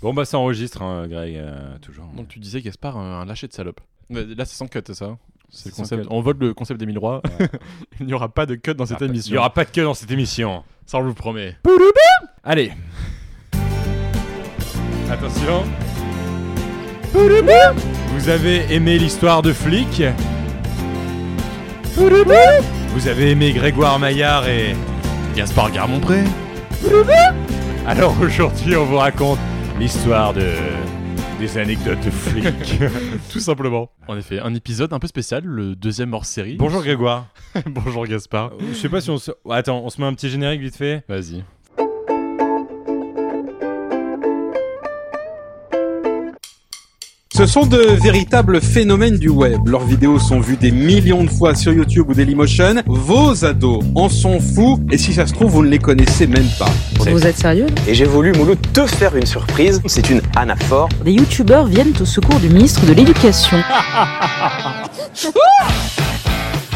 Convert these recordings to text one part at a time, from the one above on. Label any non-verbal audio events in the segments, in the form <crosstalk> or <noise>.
Bon, bah, ça enregistre, hein, Greg, euh, toujours. Donc tu disais Gaspard, un, un lâché de salope. Là, c'est sans cut, c'est ça C'est le sans concept. cut. On vote le concept d'Émile Roy. <laughs> Il n'y aura pas de cut dans cette Il émission. n'y aura pas de queue dans cette émission. Ça, on vous le promet. Allez. Attention. Vous avez aimé l'histoire de flic? Vous avez aimé Grégoire Maillard et Gaspard Garmont-Pré Alors aujourd'hui, on vous raconte l'histoire de des anecdotes de flics. <laughs> Tout simplement. En effet, un épisode un peu spécial, le deuxième hors série. Bonjour Grégoire. <laughs> Bonjour Gaspard. Je sais pas si on se... Attends, on se met un petit générique vite fait Vas-y. Ce sont de véritables phénomènes du web. Leurs vidéos sont vues des millions de fois sur YouTube ou Dailymotion. Vos ados en sont fous et si ça se trouve, vous ne les connaissez même pas. Vous êtes sérieux Et j'ai voulu, Mouloud, te faire une surprise. C'est une anaphore. Des youtubeurs viennent au secours du ministre de l'Éducation. <laughs>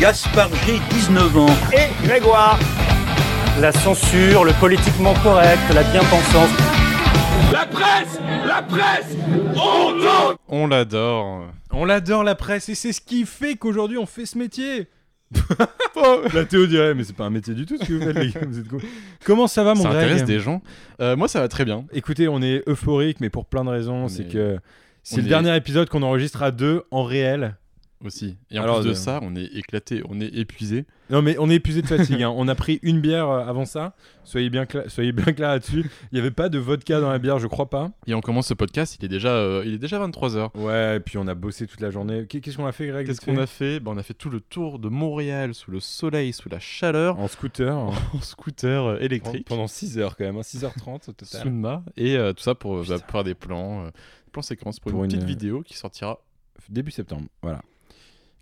Gaspard G, 19 ans. et Grégoire. La censure, le politiquement correct, la bien-pensance. On l'adore. On l'adore la presse et c'est ce qui fait qu'aujourd'hui on fait ce métier. <laughs> La Théo dirait, mais c'est pas un métier du tout ce que vous faites, les gars. Vous êtes quoi Comment ça va, mon Ça Greg intéresse des gens. Euh, moi, ça va très bien. Écoutez, on est euphorique, mais pour plein de raisons. On C'est est- que c'est on le est- dernier épisode qu'on enregistre à deux en réel. Aussi. Et en Alors, plus de euh, ça, on est éclaté, on est épuisé. Non, mais on est épuisé de fatigue. hein. On a pris une bière euh, avant ça. Soyez bien, cla- soyez bien clair là-dessus. Il n'y avait pas de vodka dans la bière, je crois pas. Et on commence ce podcast, il est déjà, euh, il est déjà 23h. Ouais, et puis on a bossé toute la journée. Qu'est- Qu'est-ce qu'on a fait, Greg Qu'est-ce qu'on a fait? Ben, On a fait tout le tour de Montréal sous le soleil, sous la chaleur, En scooter. hein. <laughs> en scooter électrique, Pendant 6 heures quand même, hein, 6h30 au total. et euh, tout ça pour, bah, pour faire des plans, plans séquences pour, Pour une, une- petite vidéo qui sortira. Début septembre, voilà.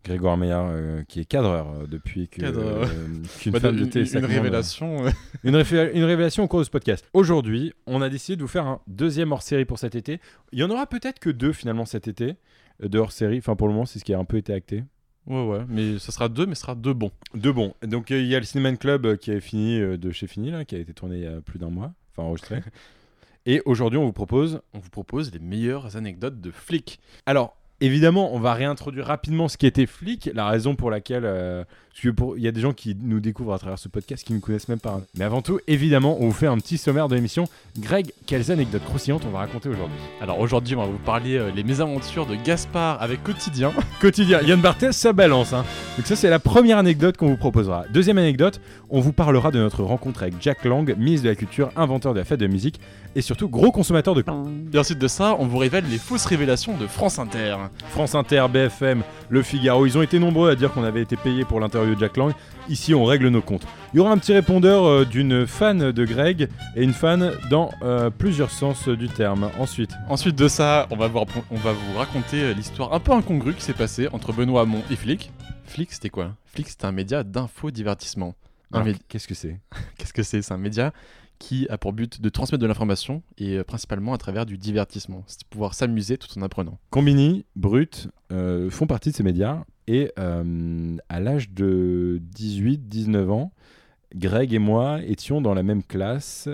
Grégoire Meillard, euh, qui est cadreur euh, depuis que, Cadreur. euh, qu'une Bah, femme de une, <laughs> une révélation. euh, Une, révé- une révélation au cours de ce podcast. Aujourd'hui, on a décidé de vous faire un deuxième hors-série pour cet été. Il y en aura peut-être que deux finalement cet été de hors-série. Enfin, pour le moment, c'est ce qui a un peu été acté. Ouais, ouais, mais ce sera deux, mais ce sera deux bons. Deux bons. Donc, il y a le Cinéman Club qui est fini de chez Fini, là, qui a été tourné il y a plus d'un mois, enfin enregistré. <laughs> Et aujourd'hui, on vous propose. On vous propose les meilleures anecdotes de flics. Alors, évidemment, on va réintroduire rapidement ce qui était Flic, la raison pour laquelle. euh, il y a des gens qui nous découvrent à travers ce podcast qui ne nous connaissent même pas. hein. Mais avant tout, évidemment, on vous fait un petit sommaire de l'émission. Greg, quelles anecdotes croustillantes on va raconter aujourd'hui? Alors aujourd'hui, on va vous parler euh, les mésaventures de Gaspard avec Quotidien. <laughs> Quotidien. Yann Barthès, ça balance. Hein. Donc ça, c'est la première anecdote qu'on vous proposera. Deuxième anecdote, on vous parlera de notre rencontre avec Jack Lang, ministre de la Culture, inventeur de la fête de musique et surtout gros consommateur de Et ensuite de ça, on vous révèle les fausses révélations de France Inter. France Inter, BFM, Le Figaro. Ils ont été nombreux à dire qu'on avait été payé pour l'interview de Jack Lang. Ici, on règle nos comptes. Il y aura un petit répondeur euh, d'une fan de Greg et une fan dans euh, plusieurs sens du terme. Ensuite, Ensuite de ça, on va vous, rapp- on va vous raconter euh, l'histoire un peu incongrue qui s'est passée entre Benoît Hamon et Flic. Flic, c'était quoi? Flic, c'était un média d'infodivertissement. Qu'est-ce que c'est? <laughs> Qu'est-ce que c'est? C'est un média qui a pour but de transmettre de l'information et euh, principalement à travers du divertissement. C'est pouvoir s'amuser tout en apprenant. Combini, Brut euh, font partie de ces médias et euh, à l'âge de 18-19 ans, Greg et moi étions dans la même classe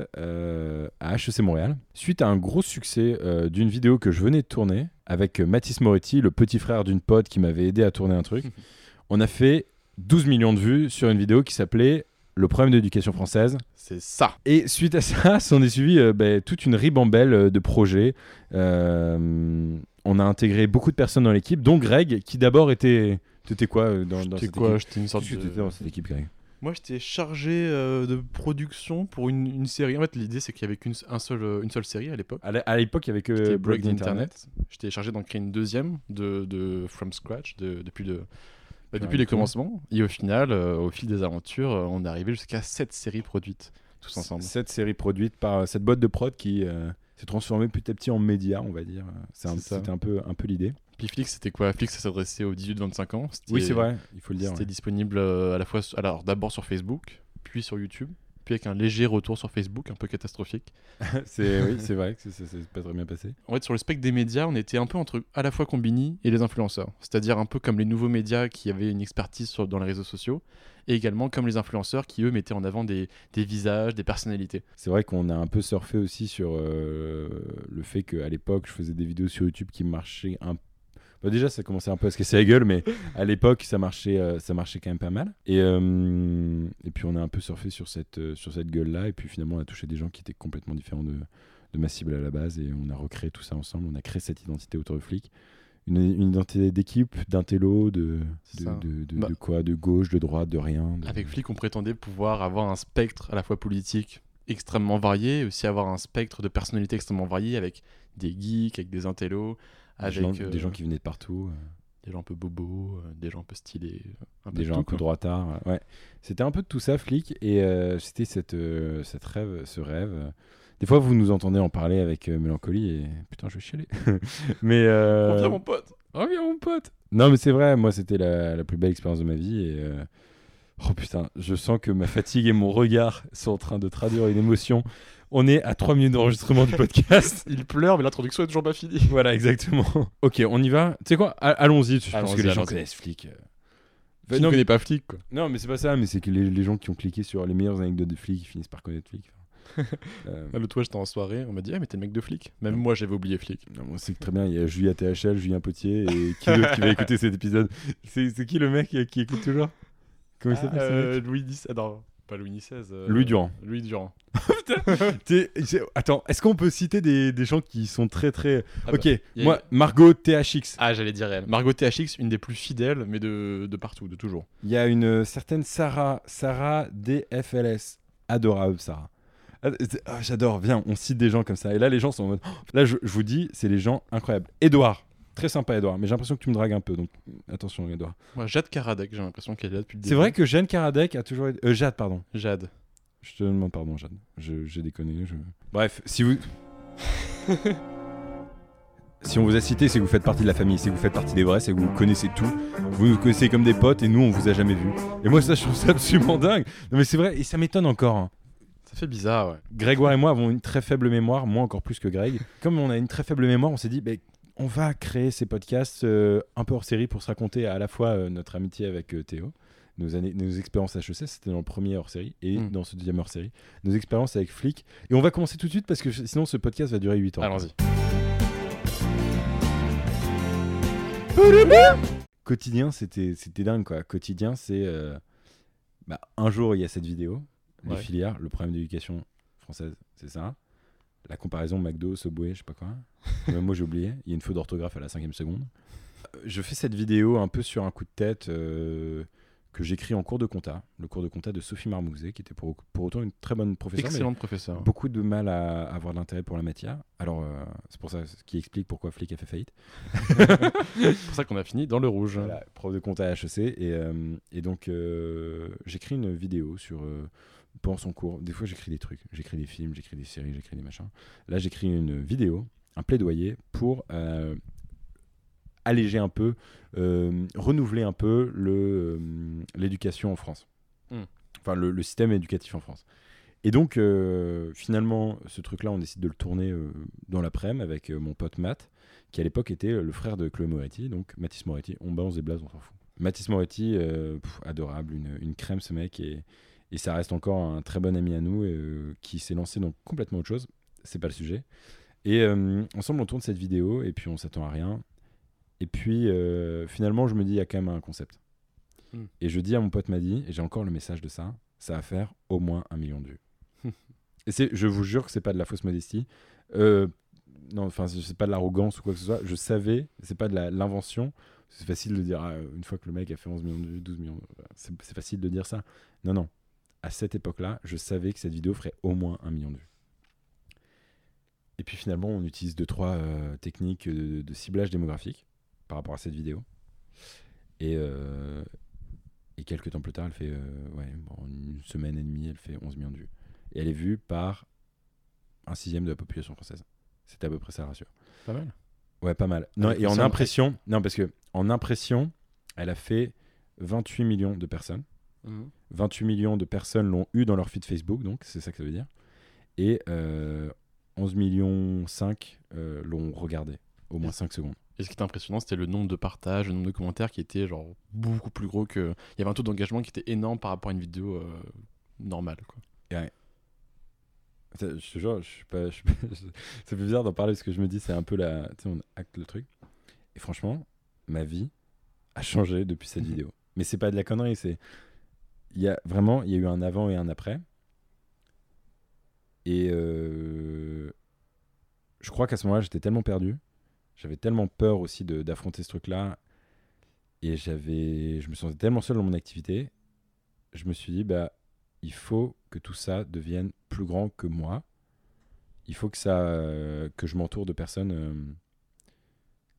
à HEC Montréal. Suite à un gros succès d'une vidéo que je venais de tourner avec Mathis Moretti, le petit frère d'une pote qui m'avait aidé à tourner un truc, <laughs> on a fait 12 millions de vues sur une vidéo qui s'appelait Le problème de l'éducation française. C'est ça. Et suite à ça, <laughs> s'en est suivi euh, ben, toute une ribambelle euh, de projets. Euh, on a intégré beaucoup de personnes dans l'équipe, dont Greg, qui d'abord était. T'étais quoi euh, dans, cette quoi équipe? J'étais une sorte de... dans cette équipe, Greg? Moi, j'étais chargé euh, de production pour une, une série. En fait, l'idée, c'est qu'il y avait qu'une un seul, euh, une seule série à l'époque. À l'é- à l'époque, il y avait que Break the Internet. J'étais chargé d'en créer une deuxième de, de From Scratch de- depuis, le, bah, depuis Ouais, les commencements. Et au final, euh, au fil des aventures, euh, on est arrivé jusqu'à sept séries produites tous ensemble. Cette série produite par euh, cette boîte de prod qui euh, s'est transformée petit à petit en média, on va dire. Un-. C'était un peu, un peu l'idée. Puis Flix, c'était quoi? Flix, ça s'adressait aux 18-25 ans. Oui, c'est vrai, il faut le dire. C'était ouais. disponible à la fois, alors d'abord sur Facebook, puis sur YouTube, puis avec un léger retour sur Facebook, un peu catastrophique. <laughs> c'est oui, c'est vrai que c'est pas très bien passé. En fait, sur le spectre des médias, on était un peu entre à la fois Combini et les influenceurs. C'est-à-dire un peu comme les nouveaux médias qui avaient une expertise sur- dans les réseaux sociaux, et également comme les influenceurs qui eux mettaient en avant des, des visages, des personnalités. C'est vrai qu'on a un peu surfé aussi sur euh, le fait qu'à l'époque, je faisais des vidéos sur YouTube qui marchaient un Bah, déjà, ça commençait un peu à se casser la gueule, mais à l'époque, ça marchait, euh, ça marchait quand même pas mal. Et, euh, et puis, on a un peu surfé sur cette, euh, sur cette gueule-là. Et puis, finalement, on a touché des gens qui étaient complètement différents de, de ma cible à la base. Et on a recréé tout ça ensemble. On a créé cette identité autour de flic. Une, une identité d'équipe, d'intello, de, C'est de, ça. de, de- Bah. de quoi? De gauche, de droite, de rien. Avec Flick, on prétendait pouvoir avoir un spectre à la fois politique extrêmement varié, et aussi avoir un spectre de personnalités extrêmement varié avec des geeks, avec des intellos, des, gens, euh, des gens qui venaient de partout. euh. des gens un peu bobos, euh, des gens un peu stylés, un peu des de gens tout, un peu droitards. Ouais. C'était un peu de tout ça, flic, et euh, c'était cette, euh, cette rêve, ce rêve. Des fois, vous nous entendez en parler avec euh, mélancolie et <laughs> putain, je vais chialer. <laughs> mais Reviens, mon pote reviens, mon pote. Non, mais c'est vrai. Moi, c'était la, la plus belle expérience de ma vie et oh putain, je sens que ma fatigue et mon regard sont en train de traduire une émotion. On est à 3 minutes d'enregistrement du podcast. Il pleure, mais l'introduction est toujours pas finie. <laughs> Voilà, exactement. ok, on y va. Tu sais quoi? A- Allons-y. Je pense Allons-y, que les gens allons-y. connaissent flic. Qui non, ne connaît pas Flick, quoi. Non, mais c'est pas ça, mais c'est que les, les gens qui ont cliqué sur les meilleures anecdotes de flics ils finissent par connaître flic. <laughs> Euh, Ah, L'autre fois, j'étais en soirée, on m'a dit, ah, mais t'es le mec de Flick. Même moi, j'avais oublié Flick. non, on sait que très bien, il y a Julia THL, Julien Potier, et qui d'autre qui va <laughs> écouter cet épisode C'est c'est qui le mec euh, qui écoute toujours? Comment il s'appelle ce mec? Euh, Louis XVI. Ah, non, pas Louis XVI. euh, Louis Durand. Louis Durand. <laughs> Attends, est-ce qu'on peut citer des, des gens qui sont très très. Ah ok, bah, a- moi, Margot THX. Ah, j'allais dire elle. Margot THX, une des plus fidèles, mais de, de partout, de toujours. Il y a une euh, certaine Sarah, Sarah DFLS. Adorable, Sarah. Ah, ah, J'adore, viens, on cite des gens comme ça. Et là, les gens sont en mode. <gasps> Là, je, je vous dis, c'est les gens incroyables. Edouard, très sympa, Edouard, mais j'ai l'impression que tu me dragues un peu, donc attention, Edouard. Moi, Jade Karadec, j'ai l'impression qu'elle est là depuis le début. C'est vrai que Jeanne Karadec a toujours été. euh, Jade, pardon. Jade. Je te demande pardon, Jade. Je- J'ai déconné. je- Bref, si vous. <laughs> si on vous a cité, c'est que vous faites partie de la famille, c'est que vous faites partie des vrais, c'est que vous connaissez tout. Vous nous connaissez comme des potes et nous, on vous a jamais vu. Et moi, ça, je trouve ça absolument dingue. Non, mais c'est vrai, et ça m'étonne encore. hein. Ça fait bizarre, ouais. Grégoire et moi avons une très faible mémoire, moi encore plus que Greg. Comme on a une très faible mémoire, on s'est dit, ben, on va créer ces podcasts euh, un peu hors série pour se raconter à la fois euh, notre amitié avec euh, Théo, nos, années, nos expériences HEC, c'était dans le premier hors série, et Mm. dans ce deuxième hors série, nos expériences avec Flick. Et on va commencer tout de suite parce que sinon ce podcast va durer 8 ans. Allons-y. Quotidien, c'était c'était dingue quoi. Quotidien, c'est. bah, un jour, il y a cette vidéo, les Ouais. filières, le problème d'éducation française, c'est ça. La comparaison McDo, Subway, je sais pas quoi. <laughs> Même moi, j'ai oublié. Il y a une faute d'orthographe à la cinquième seconde. Euh, Je fais cette vidéo un peu sur un coup de tête euh, que j'écris en cours de compta. Le cours de compta de Sophie Marmouzet, qui était pour, pour autant une très bonne professeure. Excellente professeur. Beaucoup de mal à avoir de l'intérêt pour la matière. Alors, euh, c'est pour ça ce qui explique pourquoi Flick a fait faillite. <laughs> <laughs> C'est pour ça qu'on a fini dans le rouge. Voilà, prof de compta à HEC. Et, euh, et donc, j'écris une vidéo sur, pendant son cours. Des fois, j'écris des trucs. J'écris des films, j'écris des séries, j'écris des machins. Là, j'écris une vidéo, un plaidoyer pour euh, alléger un peu, euh, renouveler un peu euh, l'éducation en France. Hmm. Enfin, le, le système éducatif en France. Et donc, euh, finalement, ce truc-là, on décide de le tourner dans l'après-midi avec mon pote Matt, qui à l'époque était le frère de Chloé Moretti, donc Mathis Moretti. On balance des blazes, on s'en fout. Mathis Moretti, pff, adorable, une, une crème ce mec, et, et ça reste encore un très bon ami à nous, euh, qui s'est lancé dans complètement autre chose. C'est pas le sujet. Et euh, ensemble, on tourne cette vidéo, et puis on s'attend à rien. Et puis, euh, finalement, je me dis, il y a quand même un concept. Hmm. Et je dis à mon pote Madi, et j'ai encore le message de ça, ça va faire au moins un million de vues. <laughs> et c'est, je vous jure que c'est pas de la fausse modestie. Euh, non, enfin, c'est pas de l'arrogance ou quoi que ce soit. Je savais, c'est pas de la- l'invention. C'est facile de dire, ah, une fois que le mec a fait 11 millions de vues, 12 millions, c'est facile de dire ça. Non, non. À cette époque-là, je savais que cette vidéo ferait au moins un million de vues. Et puis finalement, on utilise deux, trois euh, techniques de, de ciblage démographique par rapport à cette vidéo. Et, euh, et quelques temps plus tard, elle fait, euh, ouais, bon, une semaine et demie, elle fait 11 millions de vues. Et elle est vue par un sixième de la population française. C'était à peu près ça ratio. Pas mal. Ouais, pas mal. Non, Avec et en impression, non, parce que en impression, elle a fait 28 millions de personnes. 28 millions de personnes l'ont eu dans leur feed Facebook, donc c'est ça que ça veut dire. Et euh, 11 millions 5 euh, l'ont regardé, au moins 5 secondes. Et ce qui était impressionnant, c'était le nombre de partages, le nombre de commentaires qui était genre beaucoup plus gros que. Il y avait un taux d'engagement qui était énorme par rapport à une vidéo euh, normale. Quoi. Ça, Je te jure, je suis pas. <laughs> je fait bizarre d'en parler parce que je me dis, c'est un peu la. Tu sais, on acte le truc. Et franchement, ma vie a changé depuis cette Mhm. vidéo. Mais c'est pas de la connerie, c'est. Il y a vraiment, il y a eu un avant et un après. Et euh, je crois qu'à ce moment-là, j'étais tellement perdu. J'avais tellement peur aussi d'affronter ce truc-là. Et j'avais, je me sentais tellement seul dans mon activité. Je me suis dit, bah, il faut que tout ça devienne plus grand que moi. Il faut que ça, que je m'entoure de personnes euh,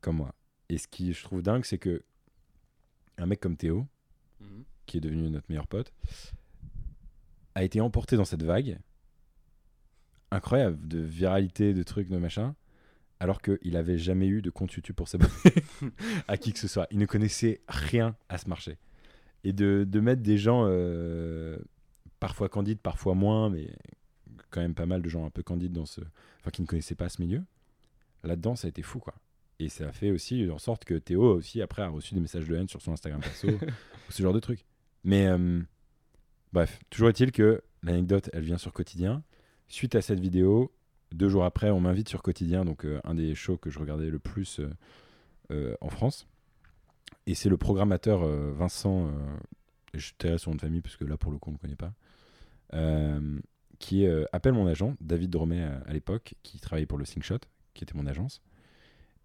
comme moi. Et ce qui je trouve dingue, c'est que un mec comme Théo, qui est devenu notre meilleur pote, a été emporté dans cette vague incroyable de viralité, de trucs, de machin, alors qu'il avait jamais eu de compte YouTube pour s'abonner <laughs> à qui que ce soit. Il ne connaissait rien à ce marché. Et de, de mettre des gens euh, parfois candides, parfois moins, mais quand même pas mal de gens un peu candides dans ce. Enfin, qui ne connaissaient pas ce milieu. Là-dedans, ça a été fou, quoi. Et ça a fait aussi en sorte que Théo, aussi, après, a reçu des messages de haine sur son Instagram perso, <laughs> ce genre de trucs. Mais euh, bref, toujours est-il que l'anecdote, elle vient sur Quotidien. Suite à cette vidéo, deux jours après, on m'invite sur Quotidien, donc euh, un des shows que je regardais le plus euh, en France. Et c'est le programmateur Vincent, je tairai son nom de famille parce que là, pour le coup, on ne le connaît pas, qui appelle mon agent, David Dromet à, l'époque, qui travaillait pour le Slingshot, qui était mon agence.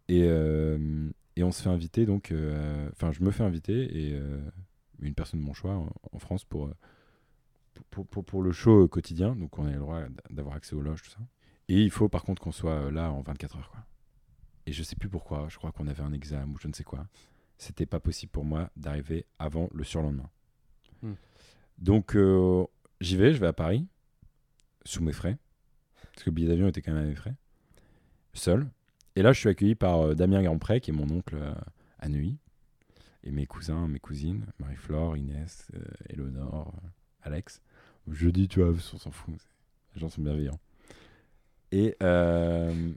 Et, et on se fait inviter, donc, enfin, je me fais inviter, et une personne de mon choix en, en France pour, euh, pour, pour, pour le show quotidien, donc on a le droit d'avoir accès aux loges, tout ça. Et il faut par contre qu'on soit euh, là en 24 heures. Quoi. Et je sais plus pourquoi, je crois qu'on avait un examen ou je ne sais quoi. C'était pas possible pour moi d'arriver avant le surlendemain. Hmm. Donc euh, j'y vais, je vais à Paris, sous mes frais, parce que le billet d'avion était quand même à mes frais, seul. Et là, je suis accueilli par euh, Damien Grandpré, qui est mon oncle euh, à Neuilly, et mes cousins, mes cousines, Marie-Flore, Inès, euh, Eleonore, euh, Alex. Je dis, tu vois, on s'en fout, les gens sont bienveillants. Et euh,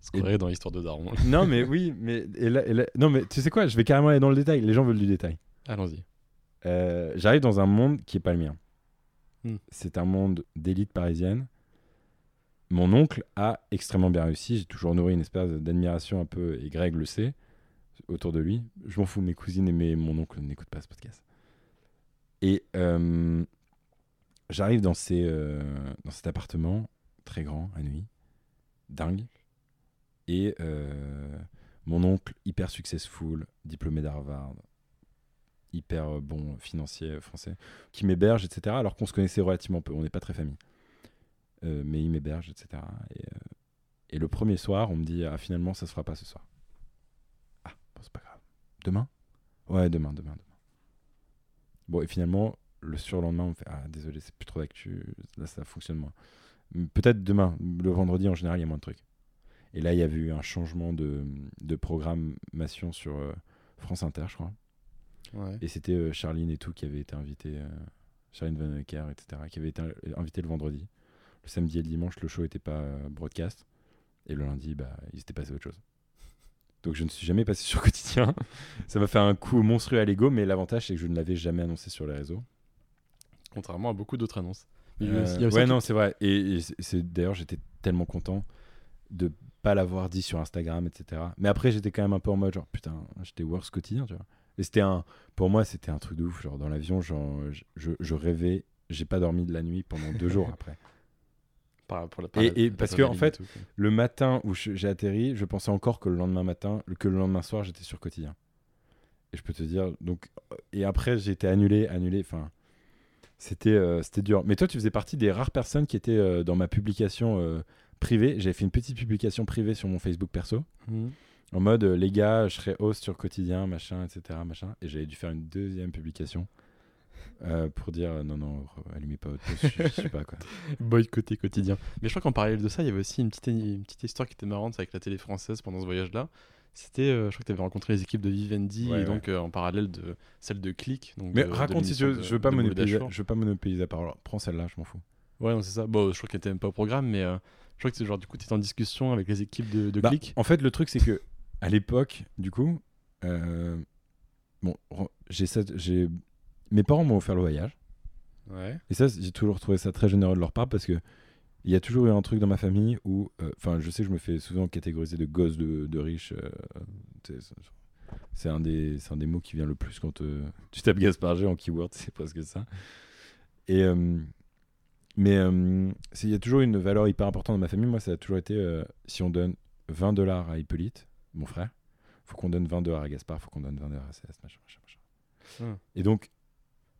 Ce qu'on dirait dans l'histoire de Daron. <laughs> non, mais oui, mais et là- et là- non, mais tu sais quoi, je vais carrément aller dans le détail. Les gens veulent du détail. Allons-y. Euh, J'arrive dans un monde qui est pas le mien. Hmm. C'est un monde d'élite parisienne. Mon oncle a extrêmement bien réussi. J'ai toujours nourri une espèce d'admiration un peu, et Greg le sait, autour de lui. Je m'en fous, mes cousines et mes- mon oncle n'écoutent pas ce podcast. Et euh, j'arrive dans, euh, dans cet appartement très grand à nuit, dingue. Et euh, mon oncle, hyper successful, diplômé d'Harvard, hyper bon financier français, qui m'héberge, etc. Alors qu'on se connaissait relativement peu, on n'est pas très famille. Mais il m'héberge, etc. Et, et le premier soir, on me dit Ah, finalement, ça se fera pas ce soir. C'est pas grave. Demain? Ouais, demain, demain, demain. Bon, et finalement, le surlendemain, on me fait Ah, désolé, c'est plus trop d'actu, là, ça fonctionne moins. Peut-être demain, le vendredi, en général, il y a moins de trucs. Et là, il y avait eu un changement de, de programmation sur euh, France Inter, je crois. Ouais. Et c'était euh, Charline et tout qui avait été invité, euh, Charline Van Hoeker, etc., qui avait été euh, invité le vendredi. Le samedi et le dimanche, le show n'était pas euh, broadcast. Et le lundi, bah, il s'était passé autre chose. Donc je ne suis jamais passé <laughs> sur quotidien. Ça m'a fait un coup monstrueux à l'ego, mais l'avantage, c'est que je ne l'avais jamais annoncé sur les réseaux. Contrairement à beaucoup d'autres annonces. Euh, aussi- il y a aussi ouais, non, c'est vrai. Et, et c'est- c'est d'ailleurs, j'étais tellement content de pas l'avoir dit sur Instagram, etc. Mais après, j'étais quand même un peu en mode genre putain, j'étais worse quotidien, tu vois. Et c'était un, pour moi, c'était un truc de ouf. Genre dans l'avion, genre je, je rêvais, j'ai pas dormi de la nuit pendant deux <laughs> jours après. Par- pour la- par Et- la- et la parce que, en fait, tout. Le matin où j'ai atterri, je pensais encore que le lendemain matin, que le lendemain soir, j'étais sur quotidien. Et je peux te dire, donc, et après, j'ai été annulé, annulé. Enfin, c'était, euh, c'était dur. Mais toi, tu faisais partie des rares personnes qui étaient euh, dans ma publication euh, privée. J'avais fait une petite publication privée sur mon Facebook perso, Mhm. en mode, les gars, je serai host sur quotidien, machin, etc., machin. Et j'avais dû faire une deuxième publication. Euh, pour dire euh, non non allumez pas votre post je, je sais pas quoi <laughs> Boycotté quotidien. Mais je crois qu'en parallèle de ça, il y avait aussi une petite, une petite histoire qui était marrante avec la télé française pendant ce voyage-là. C'était, euh, je crois que tu avais rencontré les équipes de Vivendi Ouais, et donc euh, en parallèle de celle de Click. Donc mais de- de raconte si tu veux je veux pas monopoliser je veux pas monopoliser la parole prends celle-là je m'en fous Ouais, non, c'est ça. Bon, je crois qu'elle était même pas au programme, mais euh, je crois que c'est genre du coup, tu étais en discussion avec les équipes de, de Bah, Click. En fait, le truc, c'est que à l'époque, du coup, bon, cette- j'ai mes parents m'ont offert le voyage. Ouais. Et ça, j'ai toujours trouvé ça très généreux de leur part parce que il y a toujours eu un truc dans ma famille où, euh, enfin, je sais que je me fais souvent catégoriser de gosse de, de riche. euh, c'est- un des, c'est un des mots qui vient le plus quand euh, tu tapes Gaspard G en keyword, <laughs> c'est presque ça. Et euh, mais il y a toujours une valeur hyper importante dans ma famille. Moi, ça a toujours été si on donne 20 dollars à Hippolyte, mon frère, faut qu'on donne 20 dollars à Gaspard, faut qu'on donne 20 dollars à CS, machin, machin, machin. Hmm. Et donc,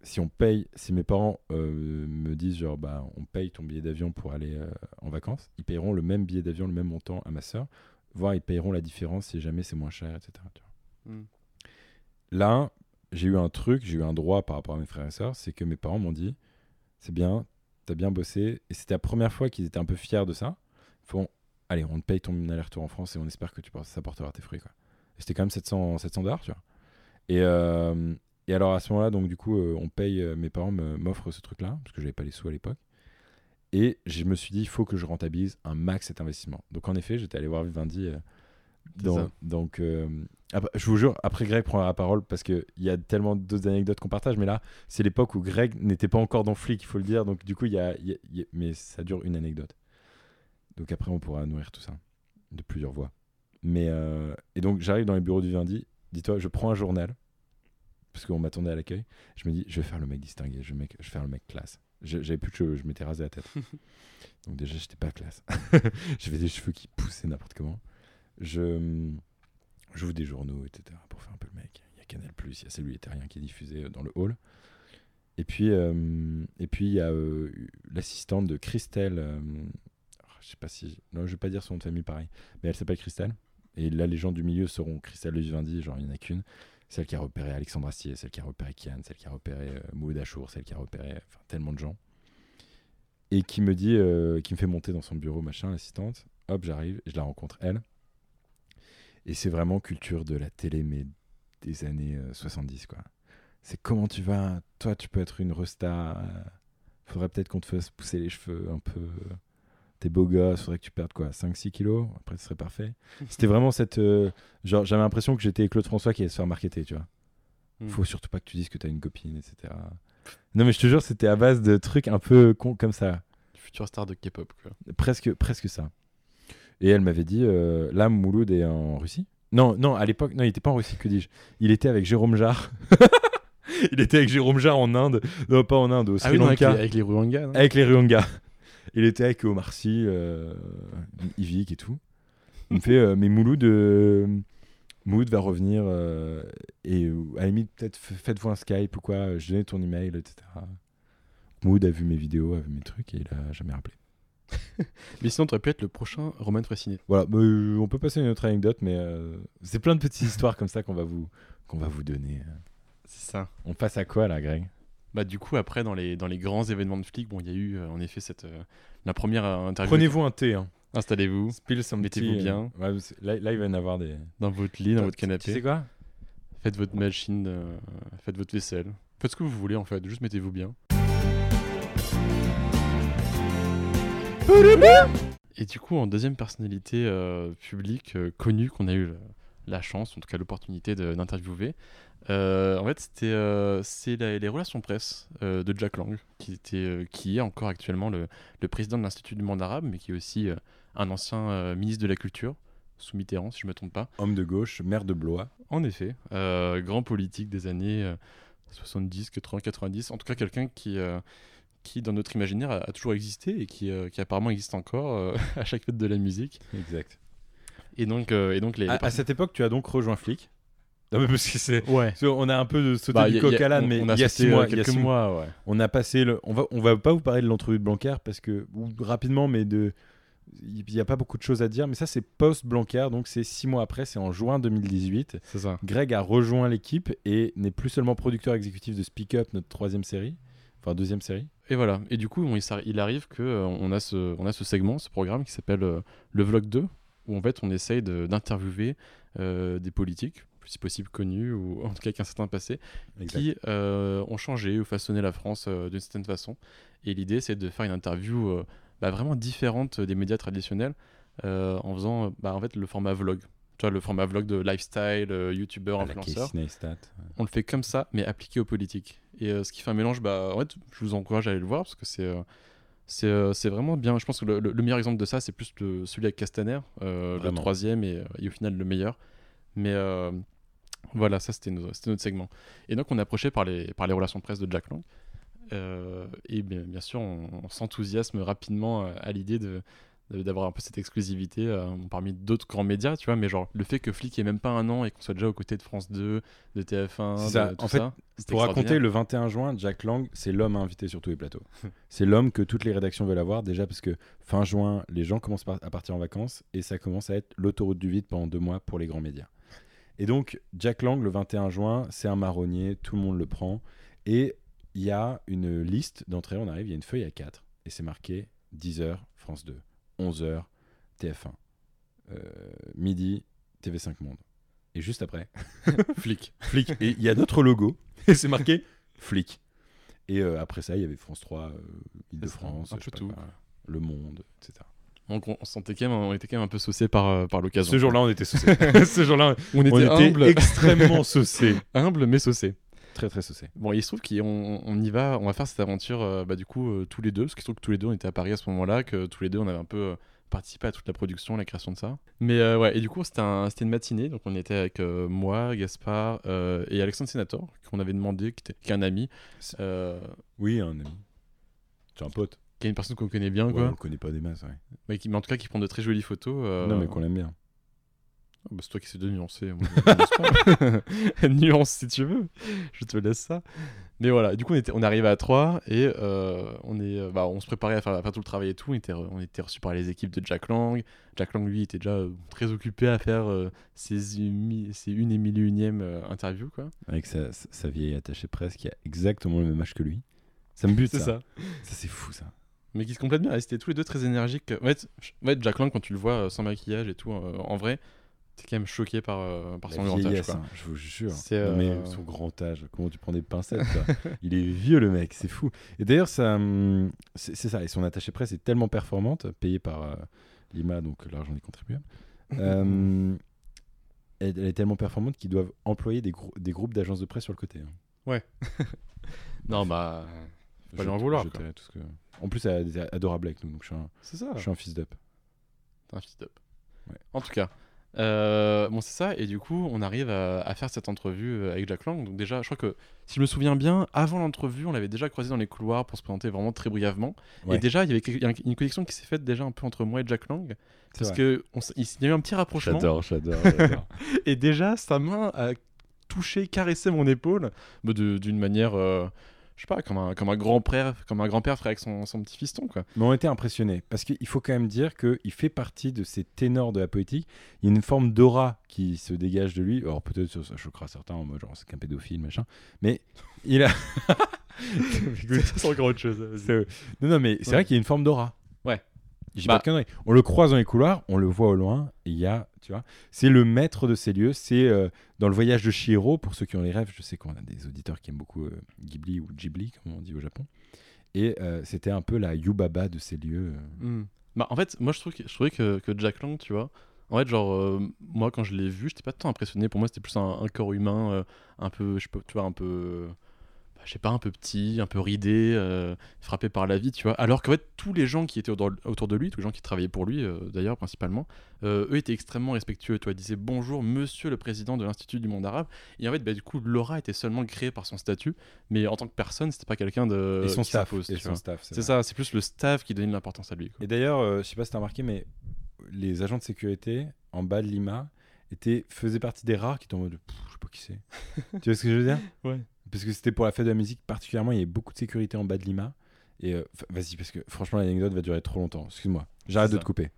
si on paye, si mes parents euh, me disent genre bah on paye ton billet d'avion pour aller euh, en vacances, ils payeront le même billet d'avion, le même montant à ma soeur, voire ils payeront la différence si jamais c'est moins cher, etc. tu vois. Hmm. Là, j'ai eu un truc, j'ai eu un droit par rapport à mes frères et sœurs, c'est que mes parents m'ont dit c'est bien, t'as bien bossé, et c'était la première fois qu'ils étaient un peu fiers de ça. Ils font allez, on te paye ton aller-retour en France et on espère que tu ça portera tes fruits quoi. Et C'était quand même 700 700 dollars, tu vois. Et euh, et alors à ce moment-là, donc du coup, euh, on paye, euh, mes parents m'offrent ce truc-là, parce que j'avais pas les sous à l'époque. Et je me suis dit, il faut que je rentabilise un max cet investissement. Donc en effet, j'étais allé voir Vivendi. euh, dans- donc, après- je vous jure, après Greg prendra la parole, parce qu'il y a tellement d'autres anecdotes qu'on partage, mais là, c'est l'époque où Greg n'était pas encore dans Flic, il faut le dire. Donc du coup, il y a, il y a- il y a- mais ça dure une anecdote. Donc après, on pourra nourrir tout ça de plusieurs voix. Mais et donc j'arrive dans les bureaux du Vivendi. Dis-toi, je prends un journal parce qu'on m'attendait à l'accueil. Je me dis, je vais faire le mec distingué, je vais, mec- je vais faire le mec classe. J'avais plus de cheveux, je m'étais rasé la tête. <laughs> donc déjà, j'étais pas classe. <laughs> J'avais des cheveux qui poussaient n'importe comment. Je j'ouvre des journaux, etc. pour faire un peu le mec. Il y a Canal+, il y a Celui Terrien qui est diffusé euh, dans le hall. Et puis, euh, et puis il y a euh, l'assistante de Christelle. euh, alors, je sais pas si. Non, je vais pas dire son nom de famille pareil. Mais elle s'appelle Christelle. Et là, les gens du milieu seront Christelle Vivendi, genre il n'y en a qu'une. Celle qui a repéré Alexandre Astier, celle qui a repéré Kian, celle qui a repéré euh, celle qui a repéré tellement de gens. Et qui me dit, euh, qui me fait monter dans son bureau, machin, l'assistante. Hop, j'arrive, je la rencontre, elle. Et c'est vraiment culture de la télé, des années euh, 70, quoi. C'est comment tu vas? Toi, tu peux être une resta. euh, faudrait peut-être qu'on te fasse pousser les cheveux un peu. T'es beau gosse, faudrait que tu perdes quoi 5-6 kilos Après, ce serait parfait. C'était vraiment cette. euh, genre, j'avais l'impression que j'étais Claude François qui allait se faire marketer, tu vois. Hmm. Faut surtout pas que tu dises que t'as une copine, etc. Non, mais je te jure, c'était à base de trucs un peu con comme ça. Future star de K-pop, quoi. Presque, presque ça. Et elle m'avait dit, euh, là, Mouloud est en Russie. Non, non, à l'époque, non, il était pas en Russie, que dis-je. Il était avec Jérôme Jarre. <laughs> il était avec Jérôme Jarre en Inde. Non, pas en Inde, au Sri Ah oui, non, avec les, Lanka. avec les Avec les Ruanga. Il était avec Omar Sy, euh, Yvick et tout. Il me fait, euh, mais Mouloud, euh, Mouloud va revenir et à la limite, peut-être faites-vous un Skype ou quoi, je donnais ton email, etc. Mouloud a vu mes vidéos, a vu mes trucs et il a jamais rappelé. <laughs> Mais sinon, t'aurais pu être le prochain Roman Fressinet. Voilà, bah, euh, on peut passer à une autre anecdote, mais euh, c'est plein de petites histoires comme ça qu'on va vous, qu'on va vous donner. C'est ça. On passe à quoi là, Greg? Bah, du coup, après, dans les, dans les grands événements de flic, bon, il y a eu euh, en effet cette, euh, la première euh, interview. Prenez-vous un thé. Hein. Installez-vous Mettez-vous bien. ouais, là, là, il va y en avoir des. dans votre lit, dans votre canapé. Tu sais quoi? Faites votre machine, euh, faites votre vaisselle. Faites ce que vous voulez en fait, juste mettez-vous bien. Et du coup, en deuxième personnalité euh, publique euh, connue qu'on a eu la chance, en tout cas l'opportunité d'interviewer, euh, en fait, c'était euh, c'est les relations presse euh, de Jack Lang, qui, était, euh, qui est encore actuellement le, le président de l'Institut du monde arabe, mais qui est aussi euh, un ancien euh, ministre de la Culture, sous Mitterrand, si je ne me trompe pas. Homme de gauche, maire de Blois. En effet, euh, grand politique des années euh, 70, 80, 90, en tout cas quelqu'un qui, euh, qui dans notre imaginaire a, a toujours existé et qui, euh, qui apparemment existe encore euh, <laughs> à chaque fête de la musique. Exact. Et donc, euh, et donc les, À, les à cette époque, tu as donc rejoint Flic. Non, mais parce que c'est. Ouais. parce qu'on a un peu de sauté Bah, du coq à l'âne, on- mais on a il y a sauté, six euh, mois. quelques six mois, ouais. On a passé le. On va, on va pas vous parler de l'entrevue de Blanquer parce que ou rapidement, mais de. Il n'y a pas beaucoup de choses à dire, mais ça c'est post Blanquer, donc c'est six mois après, c'est en juin 2018. C'est ça. Greg a rejoint l'équipe et n'est plus seulement producteur exécutif de Speak Up, notre troisième série, enfin deuxième série. Et voilà. Et du coup, il, arrive que euh, on a ce, on a ce segment, ce programme qui s'appelle euh, le Vlog 2, où en fait on essaye de- d'interviewer euh, des politiques, si possible connus ou <laughs> en tout cas ont un certain passé, qui euh, ont changé ou façonné la France euh, d'une certaine façon. Et l'idée, c'est de faire une interview euh, bah, vraiment différente des médias traditionnels en faisant bah, en fait le format vlog. tu vois, le format vlog de lifestyle, youtubeur, influenceur. On le fait comme ça, mais appliqué aux politiques. Et ce qui fait un mélange, bah, en fait, je vous encourage à aller le voir parce que c'est c'est vraiment bien. Je pense que le, le- le meilleur exemple de ça, c'est plus le- celui avec Castaner, euh, le troisième et, et au final le meilleur. Mais euh, voilà, ça c'était notre segment. Et donc on est approché par les, par les relations de presse de Jack Lang. Euh, et bien, bien sûr, on, on s'enthousiasme rapidement euh, à l'idée de d'avoir un peu cette exclusivité euh, parmi d'autres grands médias, tu vois, mais genre le fait que Flick ait même pas un an et qu'on soit déjà aux côtés de France 2, de TF1, C'est ça. de tout En fait, ça, Pour raconter, le 21 juin, Jack Lang, c'est l'homme à inviter sur tous les plateaux. <laughs> c'est l'homme que toutes les rédactions veulent avoir, déjà parce que fin juin, les gens commencent à partir en vacances et ça commence à être l'autoroute du vide pendant deux mois pour les grands médias. Et donc, Jack Lang, le 21 juin, c'est un marronnier, tout le monde le prend. Et il y a une liste d'entrées, on arrive, il y a une feuille à 4 et c'est marqué 10h, France 2, 11h, TF1, euh, midi, TV5 Monde. Et juste après, <laughs> Flick. Flick. Et il y a notre logo, <laughs> et c'est marqué Flick. Et euh, après ça, il y avait France 3, euh, Île-de-France, pas Le Monde, etc. Donc on, sentait quand même, on était quand même un peu saucé par, euh, par l'occasion. Ce jour-là, on était saucés. <laughs> <laughs> Ce jour-là, on était, on était humble, extrêmement saucés. <laughs> humble mais saucé. Très, très saucés. Bon, il se trouve qu'on on y va, on va faire cette aventure, euh, bah, du coup, euh, tous les deux, parce qu'il se trouve que tous les deux, on était à Paris à ce moment-là, que tous les deux, on avait un peu euh, participé à toute la production, la création de ça. Mais ouais, et du coup, c'était un- une matinée, donc on était avec moi, Gaspard et Alexandre Sénator, qu'on avait demandé, qui, était, qui est un ami, Oui, un ami. C'est un pote. Qui est une personne qu'on connaît bien, Ouais, on quoi, le connaît pas des masses, ouais. mais, qui, mais en tout cas qui prend de très jolies photos. euh, Non, mais qu'on l'aime bien. Ah bah, c'est toi qui sais de nuancer. moi, nuance pas. <laughs> Nuance si tu veux. Je te laisse ça. Mais voilà, du coup, on, était, on est arrivé à 3 et euh, on, est, bah, on se préparait à faire, à faire tout le travail et tout. On était, re- on était reçus par les équipes de Jack Lang. Jack Lang, lui, était déjà euh, très occupé à faire euh, ses, ses une et mille et unième euh, interviews. Quoi. Avec sa, vieille attachée presse qui a exactement le même âge que lui. Ça me bute, ça. Ça, c'est fou, ça. Mais qui se complètent bien. Ils étaient tous les deux très énergiques. En fait, je- en fait, Jack Lang, quand tu le vois euh, sans maquillage et tout, euh, en vrai, t'es quand même choqué par, euh, par son grand âge. quoi. hein, je vous jure. Mais son grand âge, comment tu prends des pincettes quoi. Il est vieux le mec, c'est fou. Et d'ailleurs, ça, hum, c'est ça. Et son attaché presse est tellement performante, payée par euh, Lima, donc l'argent des contribuables. Euh, <laughs> elle, elle est tellement performante qu'ils doivent employer des, grou- des groupes d'agences de presse sur le côté. hein. <laughs> Non, bah. Pas lui en vouloir, je quoi. dirais tout ce que- En plus, elle est adorable avec nous, donc je suis un, ça. je suis un fils d'up. T'es un fils d'up. Ouais. En tout cas. euh, bon, c'est ça. Et du coup, on arrive à, à faire cette entrevue euh, avec Jack Lang. Donc, déjà, je crois que si je me souviens bien, avant l'entrevue, on l'avait déjà croisé dans les couloirs pour se présenter vraiment très brièvement. Ouais. Et déjà, il y avait quelque- une connexion qui s'est faite déjà un peu entre moi et Jack Lang. Parce vrai. que on s- il y a eu un petit rapprochement. J'adore, j'adore. <laughs> Et déjà, sa main a touché, caressé mon épaule de- d'une manière. euh, je sais pas, comme un, comme un grand-père comme un grand-père ferait avec son, son petit fiston, quoi. Mais on était impressionnés parce qu'il faut quand même dire qu'il fait partie de ces ténors de la poétique. Il y a une forme d'aura qui se dégage de lui. Alors peut-être ça, ça choquera certains en mode genre c'est qu'un pédophile machin. Mais il a. <laughs> <laughs> c'est encore autre chose. Non non mais c'est Ouais. vrai qu'il y a une forme d'aura. Bah- pas de conneries. On le croise dans les couloirs, on le voit au loin. Il y a, tu vois, c'est le maître de ces lieux. C'est euh, dans le voyage de Shihiro pour ceux qui ont les rêves. Je sais qu'on a des auditeurs qui aiment beaucoup euh, Ghibli ou Ghibli comme on dit au Japon. Et euh, c'était un peu la Yubaba de ces lieux. Hmm. Bah, en fait, moi je, trouve que, je trouvais que, que Jack Lang, tu vois, en fait, genre, euh, moi quand je l'ai vu, j'étais pas tant impressionné. Pour moi, c'était plus un, un corps humain, euh, un peu, je sais pas, tu vois, un peu, je sais pas, un peu petit, un peu ridé, euh, frappé par la vie, tu vois. Alors qu'en fait, tous les gens qui étaient autour, de lui, tous les gens qui travaillaient pour lui, euh, d'ailleurs, principalement, euh, eux étaient extrêmement respectueux, tu vois. Ils disaient bonjour, monsieur le président de l'Institut du monde arabe. Et en fait, bah, du coup, Laura était seulement créée par son statut, mais en tant que personne, c'était pas quelqu'un de. et son qui staff. et son. C'est ça, c'est plus le staff qui donnait de l'importance à lui. quoi. Et d'ailleurs, je sais pas si t'as remarqué, mais les agents de sécurité en bas de Lima étaient, faisaient partie des rares qui étaient en mode je sais pas qui c'est. <laughs> tu vois ce que je veux dire? Ouais. Parce que c'était pour la fête de la musique particulièrement, il y avait beaucoup de sécurité en bas de Lima. Et euh, vas-y, parce que franchement, l'anecdote va durer trop longtemps. Excuse-moi, j'arrête de te couper.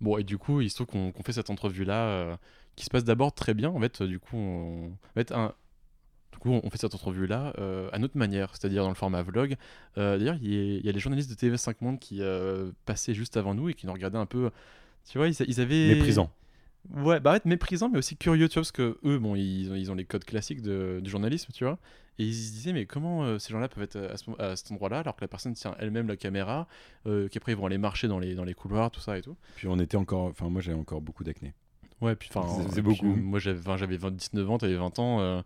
Bon, et du coup, il se trouve qu'on fait cette entrevue-là, euh, qui se passe d'abord très bien. En fait, euh, du coup, on, en fait, un- du coup, on fait cette entrevue-là euh, à notre manière, c'est-à-dire dans le format vlog. Euh, D'ailleurs, il y, a- il y a les journalistes de TV5 Monde qui euh, passaient juste avant nous et qui nous regardaient un peu. Tu vois, ils, ils avaient. Méprisant. Ouais, bah, ouais, méprisant, mais aussi curieux, tu vois, parce que eux, bon, ils, ont- ils ont les codes classiques de- du journalisme, tu vois. Et ils se disaient, mais comment euh, ces gens-là peuvent être à, ce- à cet endroit-là, alors que la personne tient elle-même la caméra, euh, qu'après ils vont aller marcher dans les, dans les couloirs, tout ça et tout. Puis on était encore, enfin moi j'avais encore beaucoup d'acné. Ouais, puis enfin, C'est- puis, beaucoup. Moi, j'avais enfin, j'avais 20 19 ans, t'avais 20 ans. euh,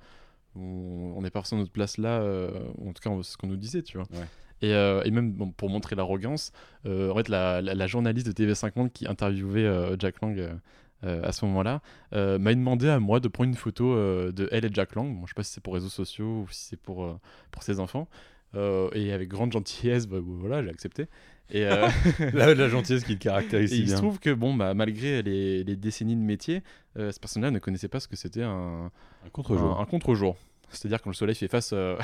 on on est pas forcément à notre place là. euh, en tout cas, c'est ce qu'on nous disait, tu vois. Ouais. Et, euh, et même bon, pour montrer l'arrogance, euh, en fait, la, la- la journaliste de TV50 qui interviewait euh, Jack Lang euh, à ce moment-là euh, m'a demandé à moi de prendre une photo euh, de elle et Jack Lang. Bon, je sais pas si c'est pour réseaux sociaux ou si c'est pour, euh, pour ses enfants. Et avec grande gentillesse, bah, voilà, j'ai accepté. Et, <laughs> la, la gentillesse qui le caractérise <laughs> et il se trouve que, bon, bah, malgré les, les décennies de métier, euh, ce personnage ne connaissait pas ce que c'était un, Un contre-jour. un, un contre-jour. C'est-à-dire quand le soleil fait face <laughs> à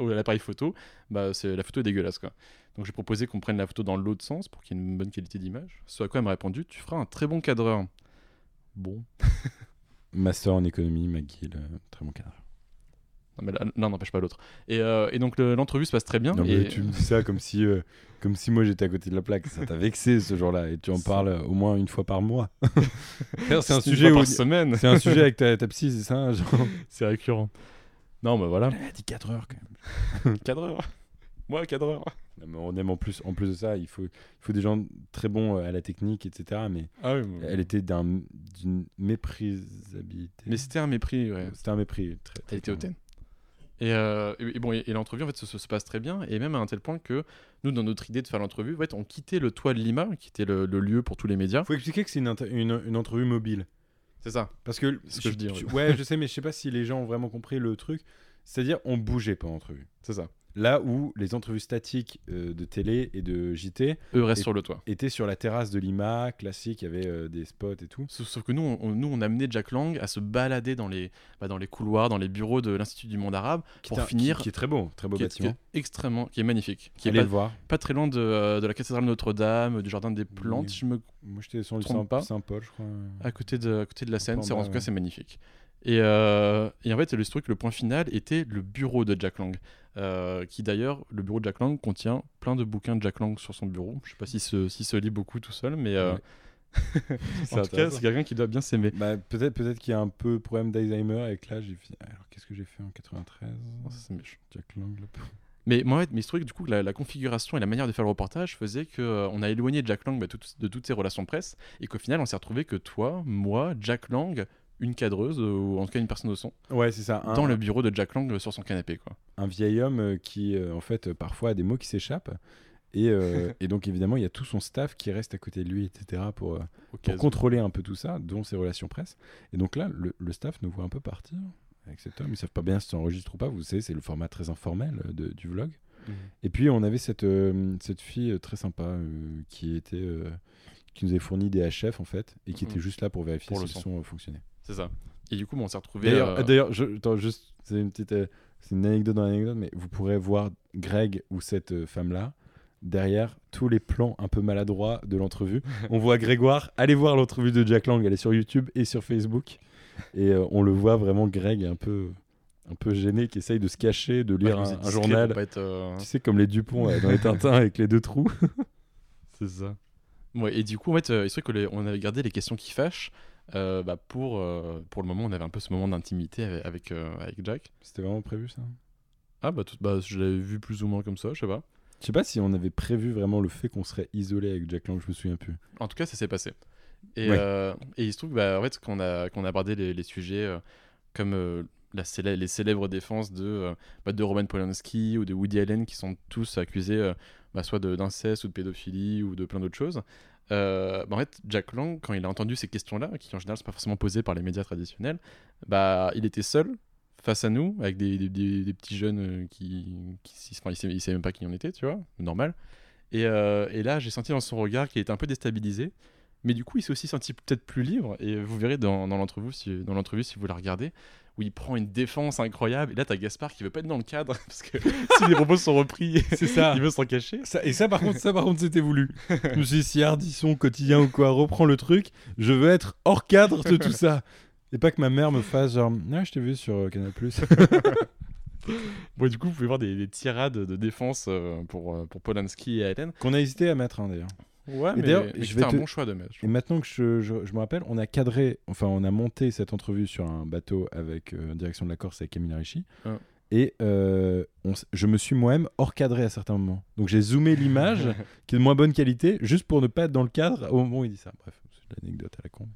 l'appareil photo, bah, c'est, la photo est dégueulasse. Quoi. Donc j'ai proposé qu'on prenne la photo dans l'autre sens pour qu'il y ait une bonne qualité d'image. Ce à quoi elle m'a répondu Tu feras un très bon cadreur. Bon. <laughs> Master en économie, McGill, euh, très bon cadre. Non, mais l'un n'empêche pas l'autre. Et, euh, et donc le- l'entrevue se passe très bien. Non, mais et... tu me dis ça comme si, euh, comme si moi j'étais à côté de la plaque. Ça t'a vexé ce jour-là et tu en parles au moins une fois par mois. <laughs> C'est un sujet où- par semaine. C'est un sujet avec ta, ta psy, c'est ça <laughs> genre c'est récurrent. Non, bah voilà. Elle a dit 4 heures quand même. cadreur. Moi, cadreur. Non, mais on aime en plus, en plus de ça, il faut, il faut des gens très bons euh, à la technique, etc. Mais Ah oui, elle était d'un- d'une méprisabilité. mais c'était un mépris. Ouais. C'était un mépris. Très, était clairement. hautaine. Et, euh, et, et bon, et, et l'entrevue en fait se, se- se passe très bien, et même à un tel point que nous, dans notre idée de faire l'entrevue, en fait, on quittait le toit de Lima, qui était le, le lieu pour tous les médias. faut expliquer que c'est une, une, une entrevue mobile. C'est ça. Parce que, C'est ce que je dis, tu- ouais. je sais, mais je sais pas si les gens ont vraiment compris le truc. C'est-à-dire, on bougeait pas en entrevue. C'est ça. Là où les entrevues statiques euh, de télé et de JT Eux restent sur le toit. étaient sur la terrasse de Lima, classique, il y avait euh, des spots et tout. Sauf, sauf que nous on, nous, on amenait Jack Lang à se balader dans les, bah, dans les couloirs, dans les bureaux de l'Institut du monde arabe, Qui pour est finir, Qui, qui est très beau, très beau qui est- bâtiment. qui est extrêmement, qui est magnifique, qui est Allez pas, le voir. pas très loin de, euh, de la cathédrale Notre-Dame, du jardin des plantes, Oui. je me Moi, j'étais sur le Trompe Saint- pas. Saint-Paul, je crois. à côté de, à côté de la Seine. C'est, en tout cas, ouais. c'est magnifique. Et, euh, et en fait, le truc, le point final était le bureau de Jack Lang. euh, qui d'ailleurs, le bureau de Jack Lang contient plein de bouquins de Jack Lang sur son bureau. Je sais pas s'il se, s'il se lit beaucoup tout seul, mais euh, <laughs> C'est en tout cas, c'est quelqu'un qui doit bien s'aimer. Bah, peut-être peut-être qu'il y a un peu problème d'Alzheimer avec l'âge. j'ai fait- Alors, qu'est-ce que j'ai fait en 93 Oh, ça, c'est méchant. Jack Lang, pauvre. Mais moi, mais ce truc, du coup, la, la configuration et la manière de faire le reportage faisait qu'on a éloigné Jack Lang bah, tout- de toutes ses relations presse et qu'au final, on s'est retrouvé que toi, moi, Jack Lang, une cadreuse, euh, ou en tout cas une personne au son, Ouais, c'est ça. Un, dans le bureau de Jack Lang sur son canapé. Quoi. un vieil homme euh, qui, euh, en fait, parfois a des mots qui s'échappent. Et, euh, <laughs> et donc, évidemment, il y a tout son staff qui reste à côté de lui, etc., pour, pour contrôler un peu tout ça, dont ses relations presse. Et donc là, le, le staff nous voit un peu partir avec cet homme. Ils savent pas bien si ça enregistre ou pas. Vous savez, c'est le format très informel de- du vlog. Mhm. Et puis, on avait cette, euh, cette fille très sympa euh, qui était. qui nous avait fourni des HF en fait et qui Mhm. était juste là pour vérifier Pour si le son. son fonctionnait. C'est ça. Et du coup, bon, on s'est retrouvé. D'ailleurs, euh, d'ailleurs, je, attends, juste, c'est une petite, euh, c'est une anecdote dans l'anecdote, mais vous pourrez voir Greg ou cette euh, femme-là derrière tous les plans un peu maladroits de l'entrevue. <laughs> on voit Grégoire. Allez voir l'entrevue de Jack Lang. Elle est sur YouTube et sur Facebook. Et euh, on le voit vraiment, Greg est un peu, un peu gêné, qui essaye de se cacher, de lire un, journal. être, euh, Tu sais, comme les Dupont dans les Tintins avec les deux trous. <laughs> C'est ça. Ouais, et du coup, en fait, euh, il se trouve que les- on avait gardé les questions qui fâchent. Euh, bah, pour, euh, pour le moment, on avait un peu ce moment d'intimité avec, avec, euh, avec Jack. C'était vraiment prévu ça Ah, bah, tout, bah je l'avais vu plus ou moins comme ça, je sais pas. Je sais pas si on avait prévu vraiment le fait qu'on serait isolé avec Jack Lang, je me souviens plus. En tout cas, ça s'est passé. Et, Ouais. euh, et il se trouve bah, en fait, qu'on a, qu'on a abordé les, les sujets euh, comme euh, la célè- les célèbres défenses de, euh, bah, de Roman Polanski ou de Woody Allen, qui sont tous accusés euh, bah, soit de- d'inceste ou de pédophilie ou de plein d'autres choses. Euh, bah, en fait, Jack Lang, quand il a entendu ces questions-là, qui en général ne sont pas forcément posées par les médias traditionnels, bah, il était seul face à nous, avec des, petits jeunes euh, qui, enfin, il ne savait même pas qui on était, tu vois, normal. Et, euh, et là, j'ai senti dans son regard qu'il était un peu déstabilisé. Mais du coup, il s'est aussi senti peut-être plus libre. Et vous verrez dans, dans l'entrevue, si vous la regardez, où il prend une défense incroyable. Et là, t'as Gaspard qui veut pas être dans le cadre <laughs> parce que si les propos sont repris, <laughs> C'est ça. il veut s'en cacher. Ça- et ça par contre, ça par contre, c'était voulu. <laughs> Je me suis dit, si Ardisson, quotidien ou quoi, reprend le truc, je veux être hors cadre de tout ça. Et pas que ma mère me fasse genre, ah, je t'ai vu sur euh, Canal+. Bon, du coup, vous pouvez voir des, des tirades de défense euh, pour, euh, pour Polanski et Allen. Qu'on a hésité à mettre, hein, d'ailleurs. Ouais, mais je un bon choix de mettre. Et maintenant que je, je- je me rappelle, on a cadré, enfin, on a monté cette entrevue sur un bateau avec euh, direction de la Corse avec Camille Ricci. Ah. Et euh, on je me suis moi-même hors cadré à certains moments. Donc j'ai zoomé l'image, <laughs> qui est de moins bonne qualité, juste pour ne pas être dans le cadre au moment où il dit ça. Bref, c'est une anecdote à la con.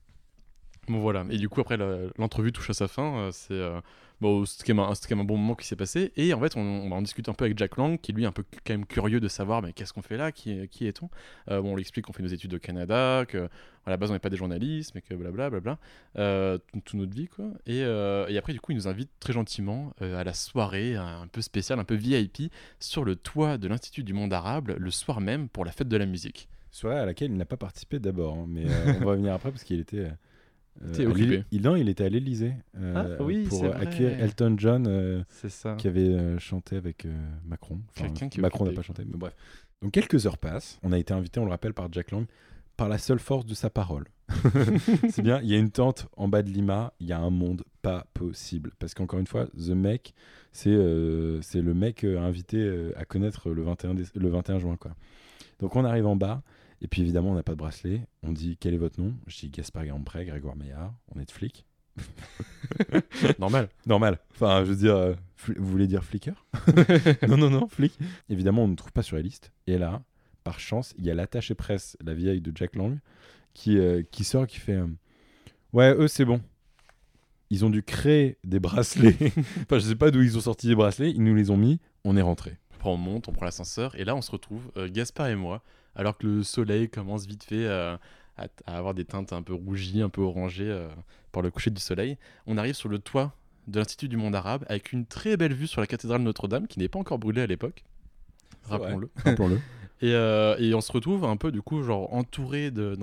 Bon voilà, et du coup après l'entrevue touche à sa fin, euh, c'est euh, bon, c'était quand, même un- bon moment qui s'est passé, et en fait on, on, va en discute un peu avec Jack Lang, qui lui est un peu quand même curieux de savoir mais qu'est-ce qu'on fait là, qui, qui est-on? Euh, bon, On lui explique qu'on fait nos études au Canada, que à la base on n'est pas des journalistes, mais que blablabla, blabla, euh, toute notre vie quoi, et, euh, et après du coup il nous invite très gentiment à la soirée un peu spéciale, un peu VIP, sur le toit de l'Institut du monde arabe, le soir même pour la fête de la musique. Soirée à laquelle il n'a pas participé d'abord, hein, mais on va <laughs> revenir après parce qu'il était. Euh, occupé. il, non, il était à l'Elysée Ah, oui, pour euh, accueillir. Elton John euh, ça. qui avait euh, chanté avec euh, Macron. Enfin, qui Macron n'a pas chanté, mais bref. Donc quelques heures passent. On a été invité, on le rappelle, par Jack Lang, par la seule force de sa parole. <laughs> c'est bien, il y a une tente en bas de Lima, il y a un monde pas possible. Parce qu'encore une fois, The Mec, c'est euh, le mec euh, invité euh, à connaître le 21, déce- le 21 juin. Quoi. Donc on arrive en bas, et puis évidemment, on n'a pas de bracelet. On dit quel est votre nom? Je dis Gaspard Gampré, Grégoire Maillard, on est de flic. <laughs> Normal. Normal. Enfin, je veux dire, euh, vous voulez dire flicker <laughs> Non, non, non, flic. Évidemment, on ne trouve pas sur les listes. Et là, par chance, il y a l'attaché presse, la vieille de Jack Lang, qui, euh, qui sort, qui fait euh, Ouais, eux, c'est bon. Ils ont dû créer des bracelets. <laughs> enfin, je sais pas d'où ils ont sorti des bracelets. Ils nous les ont mis. On est rentré. Après, on monte, on prend l'ascenseur, et là, on se retrouve, euh, Gaspard et moi, alors que le soleil commence vite fait euh, à, à avoir des teintes un peu rougies, un peu orangées euh, par le coucher du soleil. On arrive sur le toit de l'Institut du monde arabe avec une très belle vue sur la cathédrale Notre-Dame, qui n'est pas encore brûlée à l'époque. Rappelons-le. Rappelons-le. <laughs> Et, euh, et on se retrouve un peu, du coup, genre entouré de,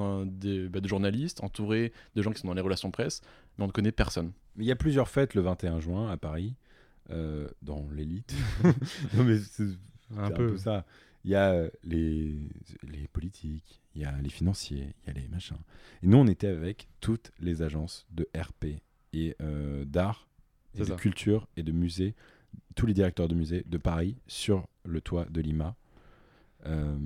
bah, de journalistes, entouré de gens qui sont dans les relations presse, mais on ne connaît personne. Il y a plusieurs fêtes le 21 juin à Paris, euh, dans l'élite. <laughs> <laughs> non, mais c'est un peu ça. Il y a euh, les, les politiques, il y a les financiers, il y a les machins. Et nous, on était avec toutes les agences de RP et euh, d'art, et de culture et de musées, tous les directeurs de musées de Paris sur le toit de Lima. Euh,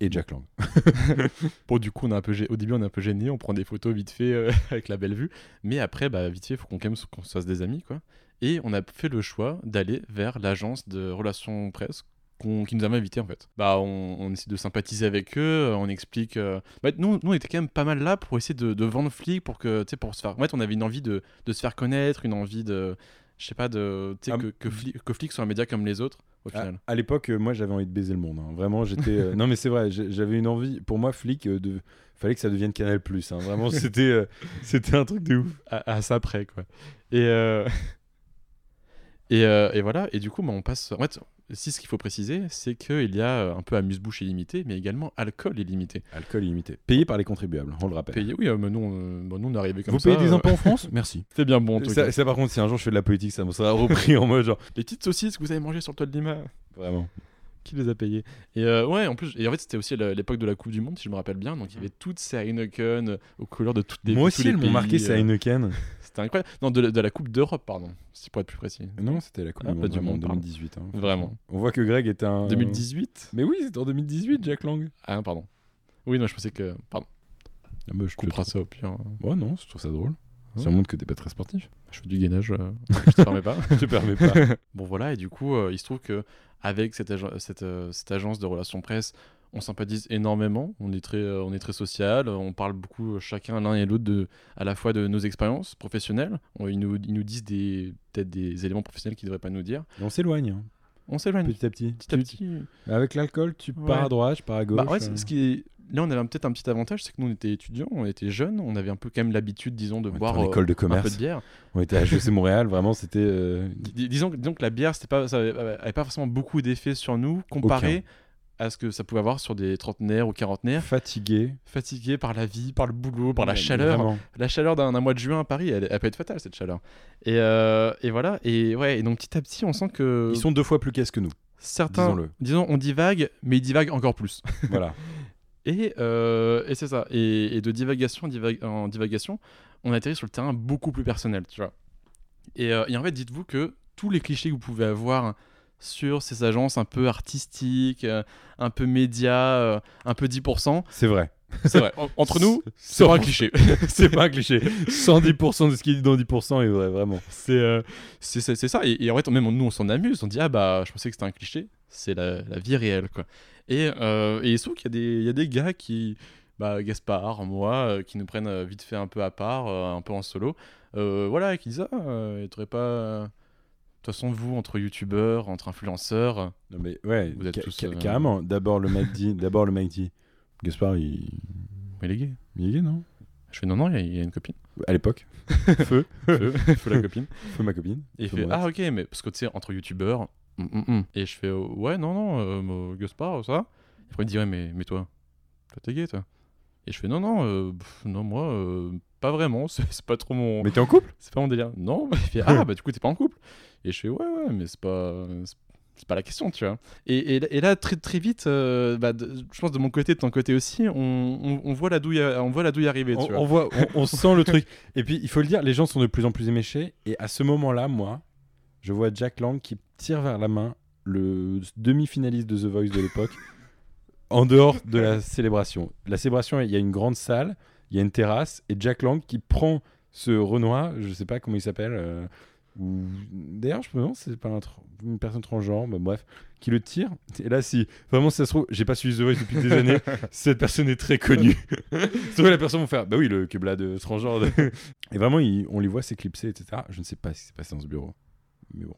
et Jack Lang. <laughs> Bon, du coup, on est un peu au début, on est un peu gêné, on prend des photos vite fait euh, avec la belle vue, mais après, bah, vite fait, il faut qu'on qu'on se fasse des amis, quoi. Et on a fait le choix d'aller vers l'agence de relations presse qui nous avait invités, en fait. Bah, on, on essaie de sympathiser avec eux, euh, on explique. euh, bah, nous, nous, on était quand même pas mal là pour essayer de, de vendre flic, pour que, tu sais, pour se faire. En fait, on avait une envie de, de se faire connaître, une envie de. Je sais pas, de. Ah, que, que, Flic, que Flic soit un média comme les autres, au À, final. à l'époque, euh, moi, j'avais envie de baiser le monde. hein. Vraiment, j'étais. euh, <laughs> non, mais c'est vrai, j'avais une envie. Pour moi, flic, euh, de... fallait que ça devienne Canal Plus. Vraiment, c'était c'était un truc de ouf. à, à ça près quoi. Et <laughs> et, euh, et voilà et du coup bah, on passe en fait si ce qu'il faut préciser c'est qu'il y a euh, un peu amuse-bouche illimité mais également alcool illimité. Alcool illimité. Payé par les contribuables, on le rappelle. Payé oui euh, mais nous on, bah, nous on est arrivé comme Vous ça. payez des impôts en France <laughs> Merci. C'est bien bon en tout Ça, cas. ça, par contre, si un jour je fais de la politique, ça me sera repris en mode genre Les petites saucisses que vous avez mangées sur le toit de Lima. vraiment. Qui les a payées Et euh, ouais, en plus, et en fait, c'était aussi l'époque de la Coupe du Monde, si je me rappelle bien. Donc, il y avait toutes ces Heineken euh, aux couleurs de toutes les Moi aussi, elles m'ont marqué, c'est euh, Heineken. <laughs> C'était incroyable. Non, de, la- de la Coupe d'Europe, pardon, si pour être plus précis. Non, c'était la Coupe Ah, du pas Monde, du vraiment, monde, pardon. 2018. hein, Vraiment. On voit que Greg est un. 2018 Mais oui, c'était en 2018, Jack Lang. Ah, pardon. Oui, non, je pensais que. Pardon, Ah bah, je te coupera ça au pire. hein. Ouais, non, je trouve ça drôle. Ça montre que t'es pas très sportif. Je fais du gainage, euh, <laughs> je te permets pas. <laughs> je te permets pas. Bon, voilà, et du coup, euh, il se trouve que avec cette, ag- cette, euh, cette agence de relations presse, on sympathise énormément, on est très, euh, on est très social, on parle beaucoup euh, chacun l'un et l'autre de, à la fois de nos expériences professionnelles. On- ils, nous, ils nous disent des, peut-être des éléments professionnels qu'ils ne devraient pas nous dire. Et on s'éloigne, hein, On s'éloigne petit à petit. petit à petit. Avec l'alcool, tu Ouais. pars à droite, je pars à gauche. Bah, ouais, euh. ce qui est... Là, on avait peut-être un petit avantage, c'est que nous, on était étudiants, on était jeunes, on avait un peu quand même l'habitude, disons, de On boire euh, école de un peu commerce. de bière. On était à HEC Montréal, vraiment, c'était. euh, Dis- disons, que- disons que la bière, c'était pas, ça avait, avait pas forcément beaucoup d'effets sur nous comparé à ce que ça pouvait avoir sur des trentenaires ou quarantenaires, fatigué. fatigués par la vie, par le boulot, par la chaleur. vraiment. La chaleur d'un mois de juin à Paris, elle, elle peut être fatale, cette chaleur. Et, euh, et voilà, et, ouais, et donc petit à petit, on sent que Ils sont deux fois plus caisses que nous, certains, disons-le. disons, on divague, mais ils divaguent encore plus. voilà. <laughs> Et, euh, et c'est ça. Et, de divagation en, divag- en divagation, on atterrit sur le terrain beaucoup plus personnel, tu vois. Et, euh, et en fait, dites-vous que tous les clichés que vous pouvez avoir sur ces agences un peu artistiques, euh, un peu médias, un peu 10%, C'est vrai. C'est vrai. En- entre nous, <laughs> <laughs> c'est pas un cliché. c'est pas un cliché. 110% de ce qui est dit dans 10% est vrai, vraiment. c'est euh, c'est c'est- c'est ça. Et, et en fait, même nous, on s'en amuse. On dit, ah bah, je pensais que c'était un cliché. C'est la, la vie réelle, quoi. Et, euh, et il se trouve qu'il y, a des- il y a des gars qui, bah, Gaspard, moi, euh, qui nous prennent euh, vite fait un peu à part, euh, un peu en solo. Voilà, et qui disent Ah, t'aurais pas. De toute façon, vous, entre youtubeurs, entre influenceurs. Non mais ouais, Vous êtes tous, ca- carrément. D'abord le mec dit, d'abord le mec dit, Gaspard il, Mais les gars. il est gay, non? Je fais Non, non, il y a- il y, a une copine. À l'époque, <laughs> feu, Feu, <laughs> feu la copine. feu ma copine. Et il fait Ah, ok, mais parce que tu sais, entre youtubeurs. hum, hum, hum. Et je fais euh, Ouais, non, non, euh, Gaspard, ça. va? Après, il me dit Ouais, mais, mais toi, toi, t'es gay, toi. Et je fais Non, non, euh, pff, non, moi, euh, pas vraiment, <laughs> c'est c'est pas trop mon. Mais t'es en couple? C'est pas mon délire. Non, il fait Ah, bah du coup, t'es pas en couple. Et je fais Ouais, ouais, mais c'est pas. C'est- pas la question, tu vois. Et, et, et là, très, très vite, euh, bah, de- je pense de mon côté, de ton côté aussi, on, on, on voit la douille, on voit la douille arriver, on, tu vois. on voit, on, on sent le truc. Et puis il faut le dire, les gens sont de plus en plus éméchés. Et à ce moment-là, moi, je vois Jack Lang qui tire vers la main le demi-finaliste de The Voice de l'époque, en dehors de la célébration. La célébration, il y a une grande salle, il y a une terrasse, et Jack Lang qui prend ce Renoir, je sais pas comment il s'appelle. euh, ou d'ailleurs, je me demande, c'est pas un une personne transgenre, bref, qui le tire. Et là, si vraiment si ça se trouve, j'ai pas suivi The Voice depuis des <laughs> années, cette personne est très connue. <laughs> C'est vrai, la personne va faire, bah oui, le Kebla de transgenre. de- <laughs> Et vraiment, il- on les voit s'éclipser, etc. Je ne sais pas ce qui s'est passé dans ce bureau. Mais bon.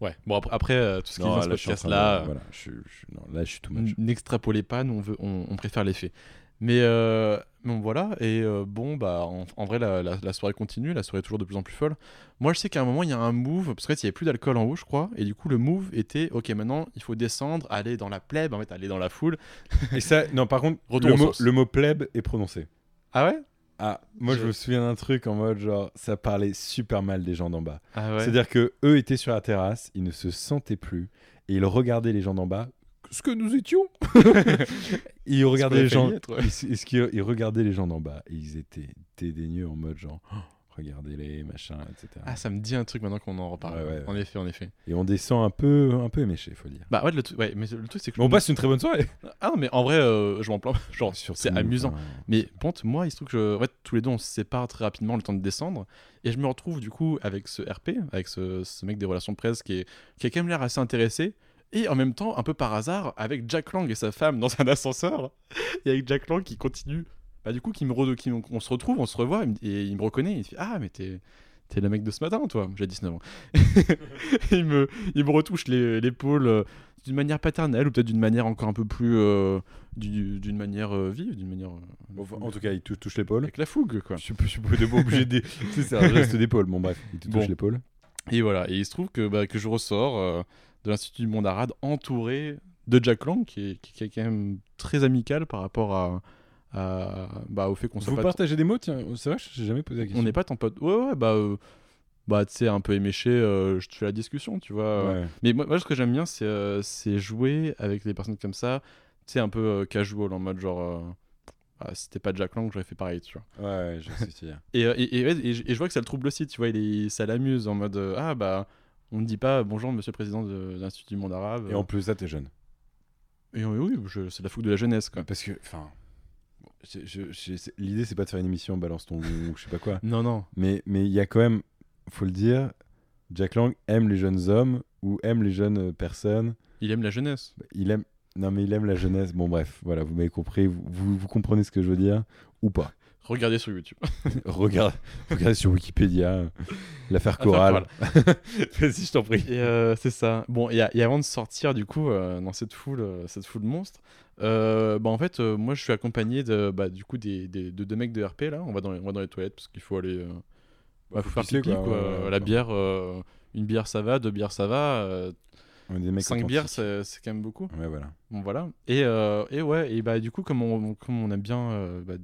Ouais, bon, après, après euh, tout ce qui est dans ce là, voilà, je, je- non, là, je suis tout much. n'extrapolez pas, nous on, veut, on, on préfère les faits. Mais, euh, bon, voilà, et euh, bon, bah en, en vrai, la, la- la soirée continue, la soirée est toujours de plus en plus folle. Moi, je sais qu'à un moment, il y a un move, parce qu'en fait, il n'y avait plus d'alcool en haut, je crois, et du coup, le move était, ok, maintenant, il faut descendre, aller dans la plèbe, en fait, aller dans la foule. Et ça, non, par contre, le mot, le mot plèbe est prononcé. Ah ouais? Ah, moi, je Je- me souviens d'un truc en mode genre, ça parlait super mal des gens d'en bas. Ah ouais? C'est-à-dire que eux étaient sur la terrasse, ils ne se sentaient plus et ils regardaient les gens d'en bas, ce que nous étions. <laughs> ils regardaient les gens, ouais. ils, regardaient les gens d'en bas et ils étaient dédaigneux en mode genre, Oh, regardez-les, machin, etc. Ah, ça me dit un truc maintenant qu'on en reparle. Ouais, ouais, En effet, en effet. Et on descend un peu, un peu éméché, faut dire. Bah ouais, le, truc- ouais mais le truc, c'est que. Mais on passe une très bonne soirée. Ah non, mais en vrai, euh, je m'en plains. <laughs> Genre, c'est amusant. Mais ponte, moi, il se trouve que je... en fait, tous les deux, on se sépare très rapidement le temps de descendre. Et je me retrouve du coup avec ce RP, avec ce, ce mec des relations presse qui, est... qui a quand même l'air assez intéressé. Et en même temps, un peu par hasard, avec Jack Lang et sa femme dans un ascenseur. <laughs> Et avec Jack Lang qui continue. Bah, du coup, qui me re- qui- on se retrouve, on se revoit. Et il me reconnaît. Il me fait Ah, mais t'es. T'es le mec de ce matin, toi J'ai 19 ans. <laughs> il, me, il me retouche l'épaule euh, d'une manière paternelle ou peut-être d'une manière encore un peu plus. euh, du- d'une manière euh, vive, d'une manière. euh, en tout cas, il tou- touche l'épaule. avec la fougue, quoi. Je suis pas obligé de. c'est un geste d'épaule. Bon, bref, il te touche Bon. l'épaule. Et voilà, et il se trouve que, bah, que je ressors de l'Institut du Monde Arabe entouré de Jack Lang, qui est, qui est quand même très amical par rapport à, à- bah, au fait qu'on soit Vous pas partagez des mots Tiens, c'est vrai, j'ai jamais posé la question. on n'est pas tant potes. Ouais, ouais, bah, euh, bah tu sais, un peu éméché, euh, je te fais la discussion, tu vois. Ouais. Mais moi, moi, ce que j'aime bien, c'est euh, c'est jouer avec des personnes comme ça, tu sais, un peu casual, en mode genre, euh, ah, si t'es pas Jack Lang, j'aurais fait pareil, tu vois. Ouais, ouais, je sais. Et, et, et, ouais, et je vois que ça le trouble aussi, tu vois, il est, ça l'amuse en mode Ah bah, on ne dit pas bonjour monsieur le président de, l'Institut du monde arabe. Et en plus, ça, t'es jeune. Et, euh, oui, je- c'est la fougue de la jeunesse quoi. Parce que, enfin. L'idée, c'est pas de faire une émission balance ton ou je sais pas quoi. <laughs> Non, non. Mais mais il y a quand même, faut le dire, Jack Lang aime les jeunes hommes ou aime les jeunes euh, personnes. Il aime la jeunesse. Il aime. Non, mais il aime la jeunesse. Bon, bref, voilà, vous m'avez compris. Vous, vous, vous comprenez ce que je veux dire ou pas Regardez sur YouTube. <laughs> Regarde, regardez sur Wikipédia l'affaire Affaire chorale. <laughs> Vas-y, je t'en prie. Euh, c'est ça. Bon, et, et avant de sortir du coup euh, dans cette foule, euh, cette foule monstre, euh, bah en fait, moi je suis accompagné de, bah, du coup des, des- de deux mecs de RP là. On va dans les, on va dans les toilettes parce qu'il faut aller, bah, faut, faire pipi quoi, quoi. ouais, la bière, une bière ça va, deux bières ça va, cinq bières c'est quand même beaucoup. Ouais, voilà. Bon voilà. Et, euh, et ouais, et bah du coup, comme on, comme on aime bien, euh, bah,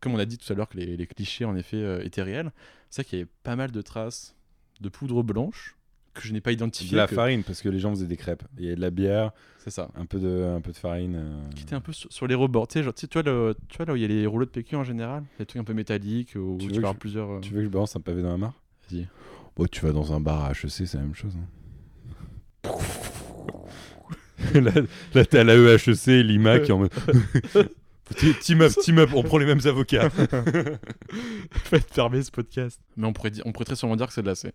comme on a dit tout à l'heure que les, les clichés en effet euh, étaient réels, c'est vrai qu'il y avait pas mal de traces de poudre blanche que je n'ai pas identifié. De la que- farine, parce que les gens faisaient des crêpes. Il y a de la bière, C'est ça. un peu de, un peu de farine. euh, Qui était un peu sur, sur les rebords. Tu sais, genre, tu sais, tu vois, le, tu vois là où il y a les rouleaux de PQ en général, les trucs un peu métalliques où Tu tu, veux je- plusieurs. euh, Tu veux que je balance un pavé dans la mare? Vas-y. Bon, tu vas dans un bar à HEC, c'est la même chose. hein. là, là t'es à la EHEC, Lima qui en mode. <laughs> Team up, team up, on prend les mêmes avocats. <laughs> Faites fermer ce podcast. Mais on pourrait, on pourrait très sûrement dire que c'est de la C.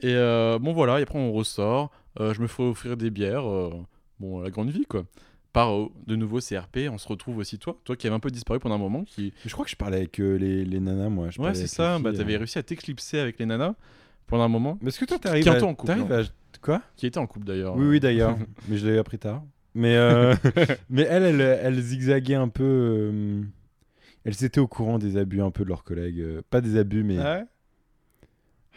Et euh, bon voilà, et après on ressort. Euh, je me fais offrir des bières. euh, bon, la grande vie quoi. par euh, de nouveaux CRP. On se retrouve aussi toi, toi qui avais un peu disparu pendant un moment. Qui... Je crois que je parlais avec euh, les, les nanas, moi. Je Ouais, c'est avec les ça. Bah, t'avais réussi à t'éclipser avec les nanas pendant un moment. Mais est-ce que toi, t'arrives à... en couple, t'arrives hein. à- Quoi? Qui était en couple d'ailleurs. Oui, oui, d'ailleurs. <laughs> mais je l'ai appris tard. Mais, euh, <laughs> mais elle, elle, elle zigzaguait un peu. euh, Elles étaient au courant des abus un peu de leurs collègues. euh, Pas des abus, mais Ah ouais?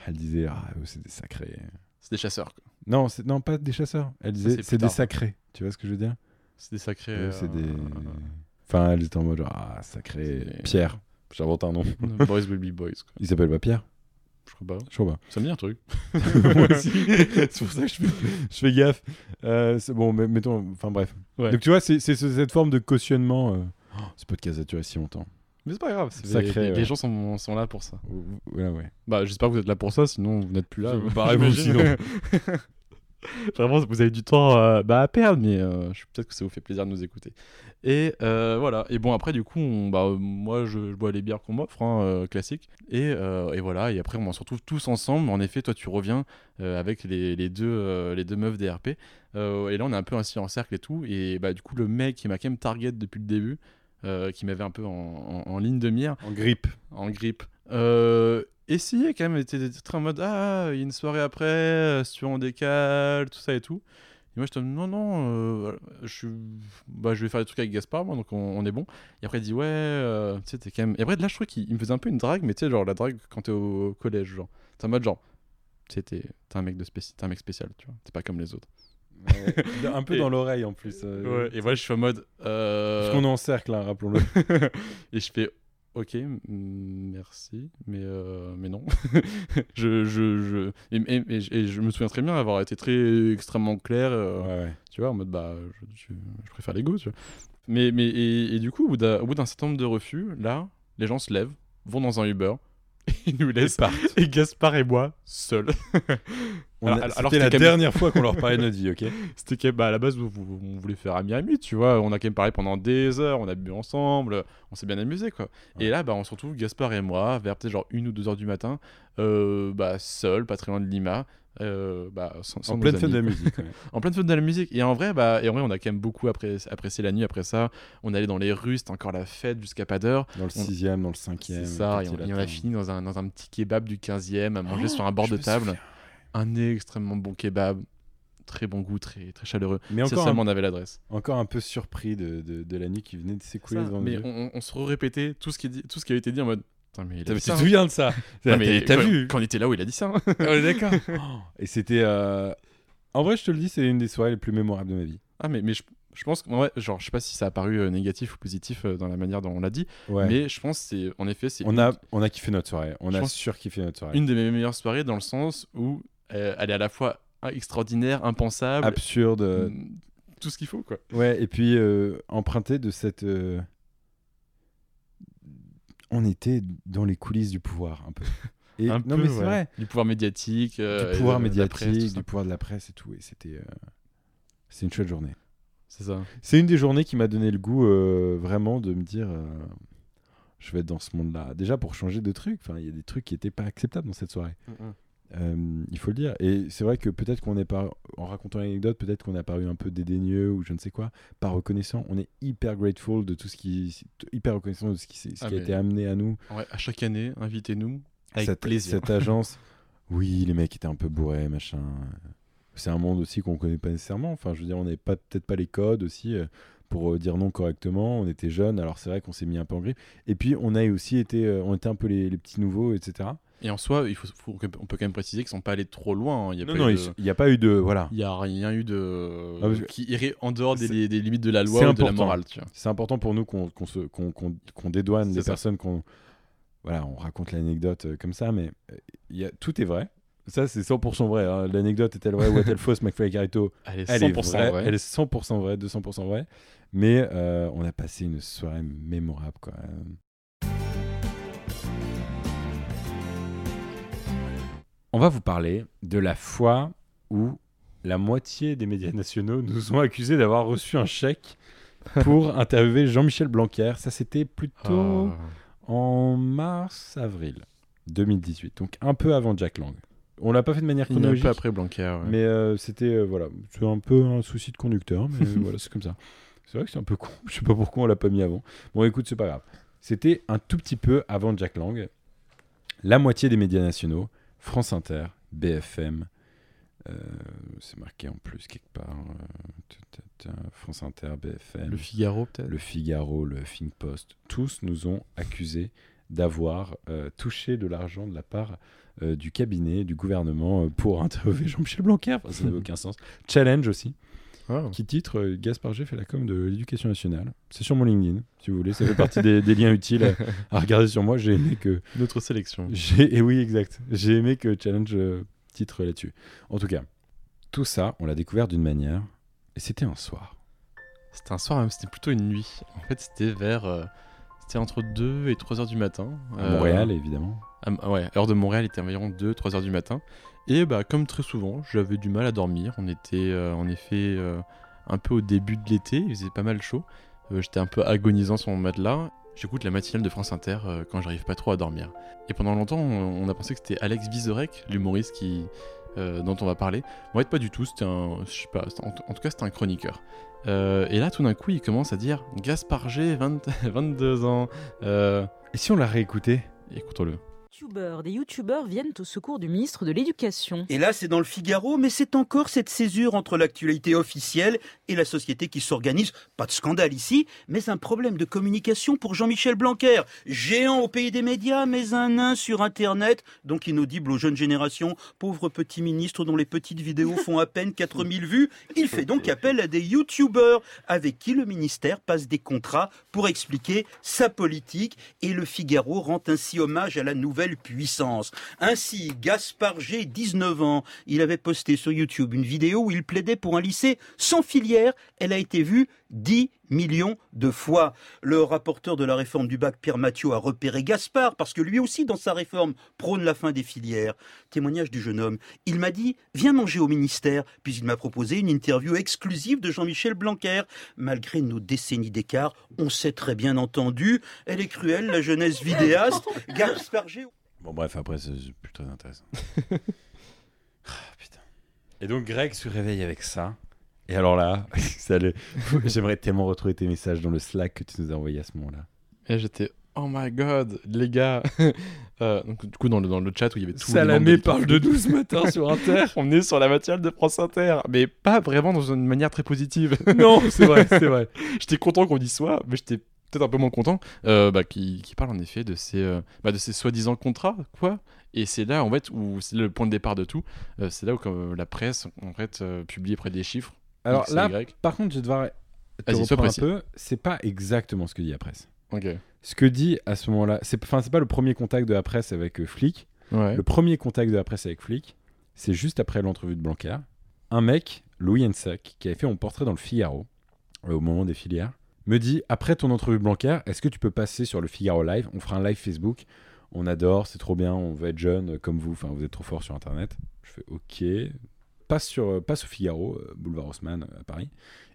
elle disait Ah, c'est des sacrés. C'est des chasseurs. quoi. Non, c'est- non, pas des chasseurs. Elle disait c'est des sacrés. Tu vois ce que je veux dire? C'est des sacrés. C'est des. Enfin, elle était en mode Ah, sacré. Pierre. J'invente un nom. <laughs> boys will be boys. Quoi. Il s'appelle pas Pierre? Je crois pas. Je crois pas. Ça me dit un truc. <laughs> <laughs> Moi aussi. c'est pour ça que je fais, je fais gaffe. Euh, c'est bon, mais mettons. Enfin, bref. Ouais. Donc, tu vois, c'est c'est ce- cette forme de cautionnement. euh, oh, ce podcast a duré si longtemps. Mais c'est pas grave. c'est- Sacré, les, les ouais. gens sont, sont là pour ça. Ouais, ouais. Bah, j'espère que vous êtes là pour ça, sinon vous n'êtes plus là. Je- barrez-vous, <laughs> j'imagine. <laughs> Vraiment, vous avez du temps euh, bah, à perdre, mais euh, peut-être que ça vous fait plaisir de nous écouter. Et euh, voilà. Et bon, après, du coup, on- bah, moi, je, je bois les bières qu'on m'offre, hein, classique. Et, et voilà. Et après, on se retrouve tous ensemble. En effet, toi, tu reviens avec les, les deux, les deux meufs DRP. Et là, on est un peu assis en cercle et tout. Et bah, du coup, le mec qui m'a quand même target depuis le début, qui m'avait un peu en, en- en ligne de mire, En grippe. en grippe. Essayait quand même, était très en mode Ah, il y a une soirée après, euh, si tu veux, on décale, tout ça et tout. Et moi, je te dis Non, non, euh, je, bah, je vais faire des trucs avec Gaspard, moi, donc on, on est bon. Et après, il dit Ouais, euh, tu sais, t'es quand même. Et après, là, je trouvais qu'il il me faisait un peu une drague, mais tu sais, genre la drague quand t'es au collège, genre. T'es en mode genre. Tu sais, t'es un, mec de spéci- un mec spécial, tu vois. T'es pas comme les autres. un peu <laughs> Et- dans l'oreille en plus. euh, Et voilà, je suis en mode. Parce qu'on est en cercle, hein, rappelons-le. <laughs> et je fais ok merci. Mais euh, mais non. <laughs> Je je je et, et- et je- et je me souviens très bien avoir été très extrêmement clair euh, Ouais, ouais. tu vois en mode bah je, préfère l'ego tu vois. Mais mais et, du coup au bout d'un certain nombre de refus là les gens se lèvent vont dans un Uber et nous laissent et Gaspard et moi seuls C'était la même- dernière fois qu'on leur parlait de notre vie, ok <laughs> C'était même, bah, à la base, vous- vous- on voulait faire ami-ami, tu vois. On a quand même parlé pendant des heures, on a bu ensemble, on s'est bien amusé, quoi. Ouais. Et là, bah, on se retrouve, Gaspard et moi, vers peut-être genre une ou deux heures du matin, euh, bah, seul, pas très loin de Lima, euh, bah, sans, sans En pleine fête de la musique. ouais. <laughs> En pleine fête de la musique. Et en vrai, bah, et en vrai, on a quand même beaucoup appré- apprécié la nuit après ça. On allait dans les rues, c'était encore la fête jusqu'à pas d'heure. Dans le sixième, dans le cinquième. C'est ça, et on, et on a fini dans un, dans un petit kebab du 15e, à manger Oh, sur un bord de table. souviens. Un extrêmement bon kebab, très bon goût, très, très chaleureux. Mais encore seulement un, on avait l'adresse. encore un peu surpris de, de, de la nuit qui venait de s'écouler devant mais nous. on, on- on se répétait tout ce qui dit- tout ce qui avait été dit en mode Putain, mais Tu te hein. souviens de ça Non, mais T'as quand, vu quand on était là où il a dit ça hein. <laughs> On est d'accord. <laughs> Et c'était. euh, En vrai, je te le dis, c'est une des soirées les plus mémorables de ma vie. ah mais, mais je, je pense que ouais, genre je sais pas si ça a paru euh, négatif ou positif euh, dans la manière dont on l'a dit Ouais. mais je pense que c'est en effet c'est on, une, a, on a kiffé notre soirée. On Je a surkiffé notre soirée. une de mes meilleures soirées dans le sens où elle est à la fois extraordinaire impensable Absurde. mm, tout ce qu'il faut quoi Ouais, et puis euh, emprunté de cette. On était dans les coulisses du pouvoir, un peu. Et, <laughs> Un non, peu, mais c'est ouais. vrai. du pouvoir médiatique euh, du pouvoir de- médiatique, presse, du pouvoir de la presse et tout. Et c'était. euh, C'est une chouette journée. c'est ça C'est une des journées qui m'a donné le goût euh, vraiment de me dire euh, je vais être dans ce monde-là. Déjà pour changer de trucs. Enfin, il y a des trucs qui n'étaient pas acceptables dans cette soirée. Euh, il faut le dire. Et c'est vrai que peut-être qu'on est pas, en racontant l'anecdote, peut-être qu'on a paru un peu dédaigneux ou je ne sais quoi, pas reconnaissant. On est hyper grateful de tout ce qui, hyper reconnaissant de ce qui, ce Ah, qui a été amené à nous. Ouais, à chaque année invitez-nous avec cette, plaisir Cette agence. <laughs> Oui, les mecs étaient un peu bourrés, machin. C'est un monde aussi qu'on connaît pas nécessairement. Enfin, je veux dire, on n'avait pas peut-être pas les codes aussi euh, pour euh, dire non correctement. On était jeunes, alors c'est vrai qu'on s'est mis un peu en grille. Et puis on a aussi été, on était un peu les, les petits nouveaux, etc. et en soi il faut, faut- on peut quand même préciser qu'ils sont pas allés trop loin hein. il y a Non, pas non, eu il n'y a pas eu de, voilà. Il n'y a rien eu de. Ah, que- qui irait en dehors des, limites de la loi ou de la important. morale. C'est important pour nous qu'on qu'on- qu'on dédouane des ça. personnes qu'on, voilà, on raconte l'anecdote euh, comme ça, mais euh, il y a, tout est vrai. Ça, c'est 100% vrai. hein. L'anecdote est-elle vraie ou est-elle <laughs> fausse, McFly et Carito Elle est Elle 100% est vraie, vraie. elle est 100% vraie, 200% vraie. Mais euh, on a passé une soirée mémorable, quoi. On va vous parler de la fois où la moitié des médias nationaux <laughs> nous ont accusés d'avoir reçu un chèque pour <laughs> interviewer Jean-Michel Blanquer. Ça, c'était plutôt Ah. en mars-avril 2018, donc un peu avant Jack Lang. On l'a pas fait de manière est un chronologique. peu après Blanquer. ouais. Mais euh, c'était euh, voilà, c'est un peu un souci de conducteur, mais <laughs> voilà, c'est comme ça. C'est vrai que c'est un peu con. Je sais pas pourquoi on l'a pas mis avant. Bon, écoute, c'est pas grave. C'était un tout petit peu avant Jack Lang. La moitié des médias nationaux, France Inter, BFM, euh, c'est marqué en plus quelque part, euh, France Inter, BFM, Le Figaro, peut-être? Le Figaro, le Huffington Post, tous nous ont accusés d'avoir euh, touché de l'argent de la part du cabinet, du gouvernement, pour <laughs> interviewer Jean-Michel Blanquer. Enfin, ça n'avait <laughs> aucun sens. Challenge aussi, Ah. qui titre euh, Gaspard G fait la com de l'éducation nationale. C'est sur mon LinkedIn, si vous voulez. Ça fait partie des, des liens utiles à, à regarder sur moi. J'ai aimé que. Notre sélection. J'ai, et oui, exact. J'ai aimé que Challenge euh, titre là-dessus. En tout cas, tout ça, on l'a découvert d'une manière. Et c'était un soir. C'était un soir, même, c'était plutôt une nuit. En fait, c'était vers. euh, c'était entre 2 et 3 heures du matin. À Euh, Montréal, évidemment. à- ouais, heure de Montréal, il était environ 2-3 heures du matin. Et bah, comme très souvent, j'avais du mal à dormir. On était euh, en effet euh, un peu au début de l'été, il faisait pas mal chaud. Euh, J'étais un peu agonisant sur mon matelas. J'écoute la matinale de France Inter quand j'arrive pas trop à dormir. Et pendant longtemps, on, a pensé que c'était Alex Vizorek, l'humoriste qui, euh, dont on va parler. En fait, pas du tout. C'était un, je sais pas. En, en tout cas, c'était un chroniqueur. Euh, et là, tout d'un coup, il commence à dire Gaspard G, 20 22 <laughs> ans. Euh, Et si on l'a réécouté? Écoutons-le. Des youtubeurs viennent au secours du ministre de l'Éducation. Et là, c'est dans le Figaro, mais c'est encore cette césure entre l'actualité officielle et la société qui s'organise. Pas de scandale ici, mais un problème de communication pour Jean-Michel Blanquer. Géant au pays des médias, mais un nain sur Internet, donc inaudible aux jeunes générations. Pauvre petit ministre dont les petites vidéos font à peine 4000 vues. Il fait donc appel à des youtubeurs avec qui le ministère passe des contrats pour expliquer sa politique et le Figaro rend ainsi hommage à la nouvelle puissance. Ainsi, Gaspard G, 19 ans, il avait posté sur YouTube une vidéo où il plaidait pour un lycée sans filière. Elle a été vue 10 millions de fois. Le rapporteur de la réforme du bac, Pierre Mathieu, a repéré Gaspard parce que lui aussi, dans sa réforme, prône la fin des filières. Témoignage du jeune homme. Il m'a dit Viens manger au ministère. Puis il m'a proposé une interview exclusive de Jean-Michel Blanquer. Malgré nos décennies d'écart, on s'est très bien entendu. Elle est cruelle, la jeunesse vidéaste. <laughs> Gaspard G. Bon, bref, après, c'est plus très intéressant. <laughs> Ah, putain. Et donc, Greg se réveille avec ça. Et alors là, <laughs> le- <laughs> j'aimerais tellement retrouver tes messages dans le Slack que tu nous as envoyé à ce moment-là. Et j'étais, oh my god, les gars. <laughs> Euh, donc, du coup, dans le, dans le chat où il y avait tout Salamé parle de nous ce matin sur Inter. On est sur la matinale de France Inter, mais pas vraiment dans une manière très positive. non, c'est vrai, c'est vrai. j'étais content qu'on y soit, mais j'étais peut-être un peu moins content. Euh, bah, qui, qui parle en effet de ces, euh, bah, de ces soi-disant contrats, quoi. Et c'est là, en fait, où c'est le point de départ de tout. Euh, c'est là où comme, la presse, en fait, euh, publie près des chiffres. Alors là, Y. par contre, je vais devoir te reprendre un peu. C'est pas exactement ce que dit la presse. Ce que dit à ce moment-là, c'est enfin, c'est pas le premier contact de la presse avec euh, Flick. Ouais. Le premier contact de la presse avec Flick, c'est juste après l'entrevue de Blanquer. Un mec, Louis Hensack, qui avait fait mon portrait dans le Figaro, euh, au moment des filières, me dit Après ton entrevue de Blanquer, est-ce que tu peux passer sur le Figaro Live? On fera un live Facebook. On adore, c'est trop bien, on veut être jeune euh, comme vous, enfin vous êtes trop fort sur Internet. Je fais OK. Passe, sur, euh, passe au Figaro, euh, boulevard Haussmann euh, à Paris.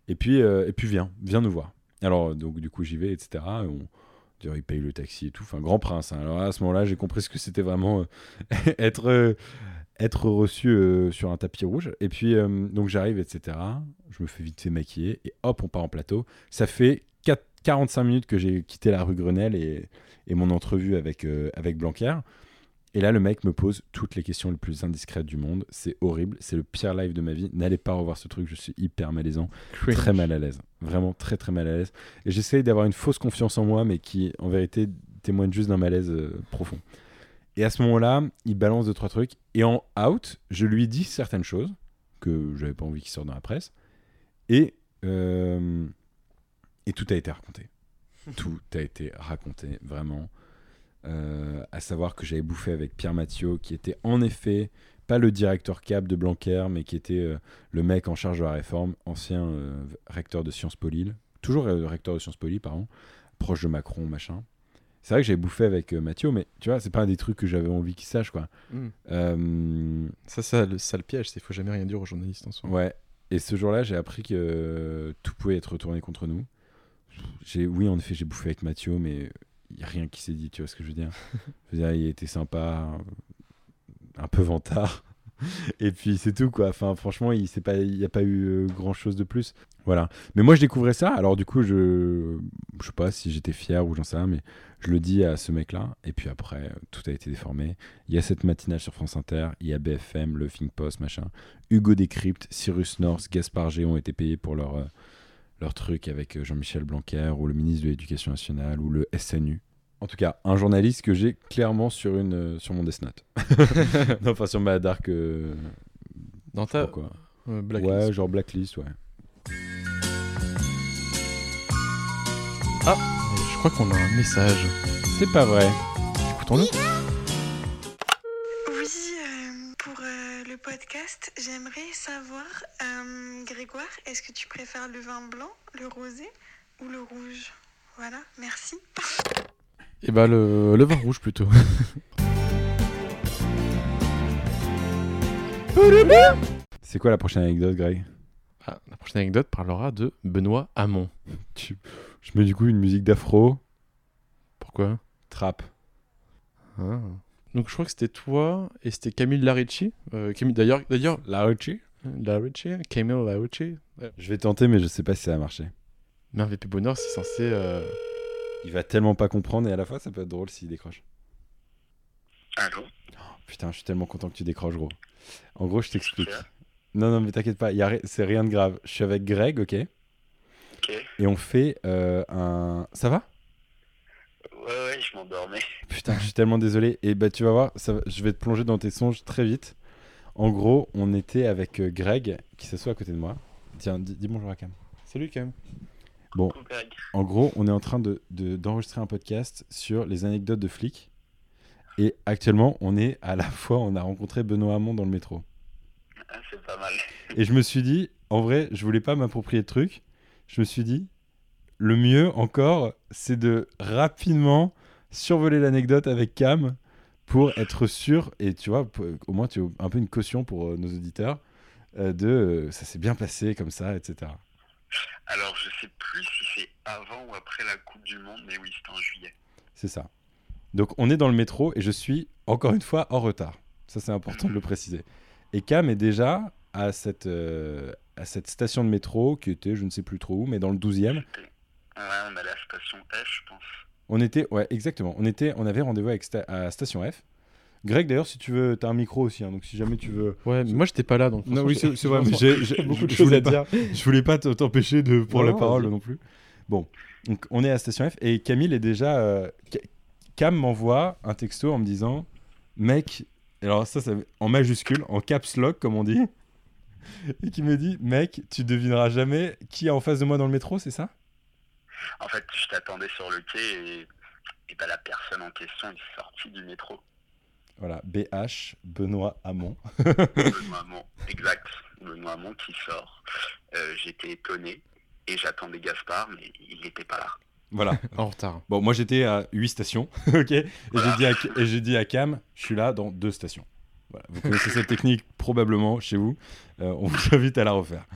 Et puis, et puis viens, viens nous voir. Alors, donc, du coup, j'y vais, etc. Et on, il paye le taxi et tout. Enfin, grand prince. hein. Alors à ce moment-là, j'ai compris ce que c'était vraiment <laughs> être, être reçu sur un tapis rouge. Et puis, donc j'arrive, etc. Je me fais vite fait maquiller. Et hop, on part en plateau. Ça fait 4 45 minutes que j'ai quitté la rue Grenelle et, et mon entrevue avec, avec Blanquer. Et là, le mec me pose toutes les questions les plus indiscrètes du monde. C'est horrible. C'est le pire live de ma vie. N'allez pas revoir ce truc. Je suis hyper malaisant très mal à l'aise. Vraiment très très mal à l'aise. Et j'essaye d'avoir une fausse confiance en moi, mais qui en vérité témoigne juste d'un malaise euh, profond. Et à ce moment-là, il balance deux trois trucs. Et en out, je lui dis certaines choses que j'avais pas envie qu'il sorte dans la presse. Et euh, et tout a été raconté. <laughs> tout a été raconté vraiment. Euh, à savoir que j'avais bouffé avec Pierre Mathieu, qui était en effet pas le directeur cap de Blanquer, mais qui était euh, le mec en charge de la réforme, ancien euh, recteur de Sciences Po Lille, toujours euh, recteur de Sciences Po Lille, pardon, proche de Macron, machin. C'est vrai que j'avais bouffé avec Mathieu, mais tu vois, c'est pas un des trucs que j'avais envie qu'il sache, quoi. Mm. Euh, Ça, ça, le, ça, le piège, c'est qu'il faut jamais rien dire aux journalistes en soi. ouais. Et ce jour-là, j'ai appris que tout pouvait être retourné contre nous. J'ai, oui, en effet, j'ai bouffé avec Mathieu, mais il n'y a rien qui s'est dit, tu vois ce que je veux dire Je veux dire, il était sympa, un peu vantard. <laughs> et puis c'est tout quoi. Enfin franchement, il n'y a pas eu euh, grand chose de plus. Voilà. Mais moi je découvrais ça. Alors du coup je, je sais pas si j'étais fier ou j'en sais rien, mais je le dis à ce mec-là. Et puis après tout a été déformé. Il y a cette matinale sur France Inter, il y a BFM, le Think Post, machin. Hugo Décrypte, Cyrus North, Gaspard G ont été payés pour leur euh, leur truc avec euh, Jean-Michel Blanquer ou le ministre de l'Éducation nationale ou le SNU. En tout cas, un journaliste que j'ai clairement sur, une, euh, sur mon Death Note. <laughs> non, enfin sur ma Dark. euh, Dans ta quoi. euh, blacklist. Ouais, genre Blacklist, ouais. Je crois qu'on a un message. C'est pas vrai. Écoutons-le. Podcast, j'aimerais savoir, euh, Grégoire, est-ce que tu préfères le vin blanc, le rosé ou le rouge? Voilà, merci. Et bah le, le vin rouge plutôt. <laughs> C'est quoi la prochaine anecdote, Greg? Ah, la prochaine anecdote parlera de Benoît Hamon. Tu- Je mets du coup une musique d'afro, Pourquoi? Trap. Ah. Donc je crois que c'était toi et c'était Camille Larici. Euh, Camille d'ailleurs d'ailleurs La Rucci Larici, Camille Larici. Ouais. Je vais tenter, mais je sais pas si ça va marcher. Mais un VP Bonheur c'est censé. euh, Il va tellement pas comprendre et à la fois ça peut être drôle s'il décroche. Allô? Putain, je suis tellement content que tu décroches, gros. En gros, je t'explique. Non, non, mais t'inquiète pas, a ri- c'est rien de grave. Je suis avec Greg, ok? Ok. Et on fait euh, un. Ça va? Ouais, ouais, je m'endormais. <laughs> Putain, je suis tellement désolé. Et bah, tu vas voir, ça je vais te plonger dans tes songes très vite. En gros, on était avec euh, Greg qui s'assoit à côté de moi. Tiens, dis, dis bonjour à Cam. Salut Cam. Bon, Coucou, Greg. en gros, on est en train de, de- d'enregistrer un podcast sur les anecdotes de flics. Et actuellement, on est à la <laughs> fois, on a rencontré Benoît Hamon dans le métro. Ah, c'est pas mal. Et je me suis dit, en vrai, je voulais pas m'approprier le truc. Je me suis dit, le mieux encore, c'est de rapidement survoler l'anecdote avec Cam pour être sûr, et tu vois, pour- au moins tu as un peu une caution pour euh, nos auditeurs, euh, de euh, ça s'est bien passé comme ça, etc. Alors, je sais plus si c'est avant ou après la Coupe du Monde, mais oui, c'était en juillet. C'est ça. Donc on est dans le métro et je suis encore une fois en retard. Ça c'est important de le <clears throat> préciser. Et Cam est déjà à cette, à cette station de métro qui était je ne sais plus trop où, mais dans le 12e. Ouais, on allait à la station F, je pense. On était, ouais, exactement. On était, on avait rendez-vous avec sta- à Station F. Greg, d'ailleurs, si tu veux, t'as un micro aussi, hein, donc si jamais tu veux. Ouais, mais moi j'étais pas là donc. Non, oui, c'est vrai, mais <laughs> j'ai beaucoup de choses à pas- dire. <laughs> Je voulais pas t'empêcher de pour Non, la non, parole non plus. Bon, donc on est à Station F et Camille est déjà. euh, Ca- Cam m'envoie un texto en me disant, mec, alors ça, ça en majuscule, en caps lock comme on dit, <laughs> et qui me dit, mec, tu devineras jamais qui est en face de moi dans le métro, c'est ça? En fait, je t'attendais sur le quai et, et bah, la personne en question est sortie du métro. Voilà, BH Benoît Hamon. Benoît Hamon, exact. Benoît Hamon qui sort. Euh, J'étais étonné et j'attendais Gaspard, mais il n'était pas là. Voilà. <laughs> En retard. Bon, moi j'étais à 8 stations, <laughs> ok Et j'ai dit, à- dit Cam, je suis là dans deux stations. Voilà. Vous connaissez cette technique probablement chez vous. Euh, on vous <laughs> invite à la refaire.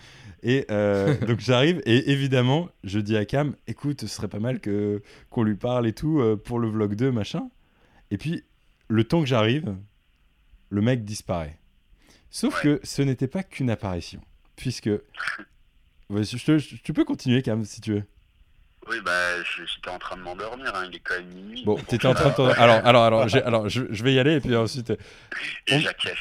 Et euh, <laughs> donc j'arrive et évidemment, je dis à Cam, écoute, ce serait pas mal que qu'on lui parle et tout euh, pour le vlog 2, machin. Et puis, le temps que j'arrive, le mec disparaît. Sauf Ouais. que ce n'était pas qu'une apparition. Puisque... Ouais, je te- je- tu peux continuer, Cam, si tu veux. Oui, bah, je- j'étais en train de m'endormir, hein, il est quand même minuit. Bon, t'étais en train de... t'en- Alors, alors, alors, <laughs> alors je, je vais y aller et puis ensuite... Et on- j'acquiesce.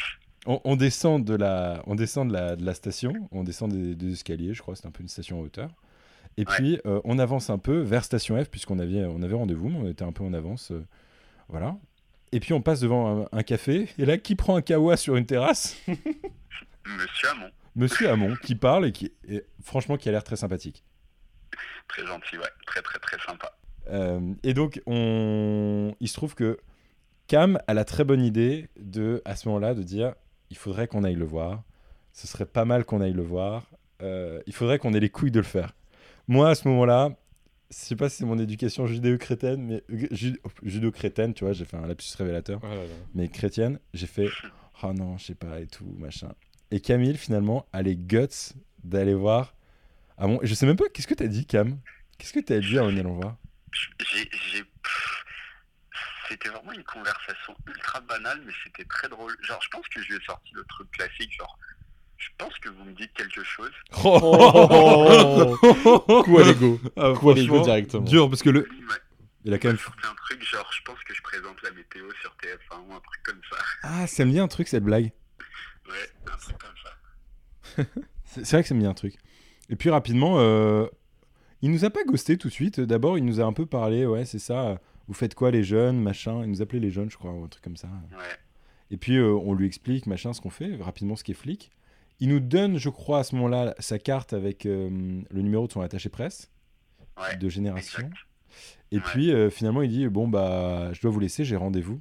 On, on descend de la, on descend de la, de la station, on descend des, des escaliers, je crois, c'est un peu une station en hauteur. Et Ouais. puis euh, on avance un peu vers station F puisqu'on avait, on avait rendez-vous, mais on était un peu en avance, euh, voilà. Et puis on passe devant un, un café et là qui prend un kawa sur une terrasse? <laughs> Monsieur Hamon, Monsieur Hamon qui parle et qui, et franchement, qui a l'air très sympathique. très gentil, ouais, très très très sympa. Euh, et donc, on... il se trouve que Cam a la très bonne idée de, à ce moment-là, de dire il faudrait qu'on aille le voir. Ce serait pas mal qu'on aille le voir. Euh, il faudrait qu'on ait les couilles de le faire. Moi, à ce moment-là, je sais pas si c'est mon éducation judéo-chrétienne, mais euh, ju- judéo-chrétienne, tu vois, j'ai fait un lapsus révélateur, mais chrétienne, j'ai fait oh non, je sais pas et tout, machin. Et Camille, finalement, a les guts d'aller voir. Ah bon, je sais même pas, qu'est-ce que t'as dit, Cam? Qu'est-ce que t'as dit en allant voir J'ai. C'était vraiment une conversation ultra banale, mais c'était très drôle. Genre, je pense que je lui ai sorti le truc classique, genre, je pense que vous me dites quelque chose. Oh <laughs> Coup à l'ego. Ah, à l'ego directement. Dur parce que le. Il m'a Il a quand même. un truc, genre, je pense que je présente la météo sur TF1 ou un truc comme ça. Ah, ça me dit un truc cette blague. Ouais, un truc comme ça. <laughs> C'est c'est vrai que ça me dit un truc. Et puis rapidement, euh, il nous a pas ghosté tout de suite. D'abord, il nous a un peu parlé, ouais, c'est ça. Vous faites quoi les jeunes, machin? Il nous appelait les jeunes, je crois, ou un truc comme ça. Ouais. Et puis euh, on lui explique, machin, ce qu'on fait, rapidement ce qui est flic. Il nous donne, je crois, à ce moment-là, sa carte avec euh, le numéro de son attaché presse Ouais. de génération. exact. Et Ouais. puis euh, finalement, il dit bon bah, je dois vous laisser, j'ai rendez-vous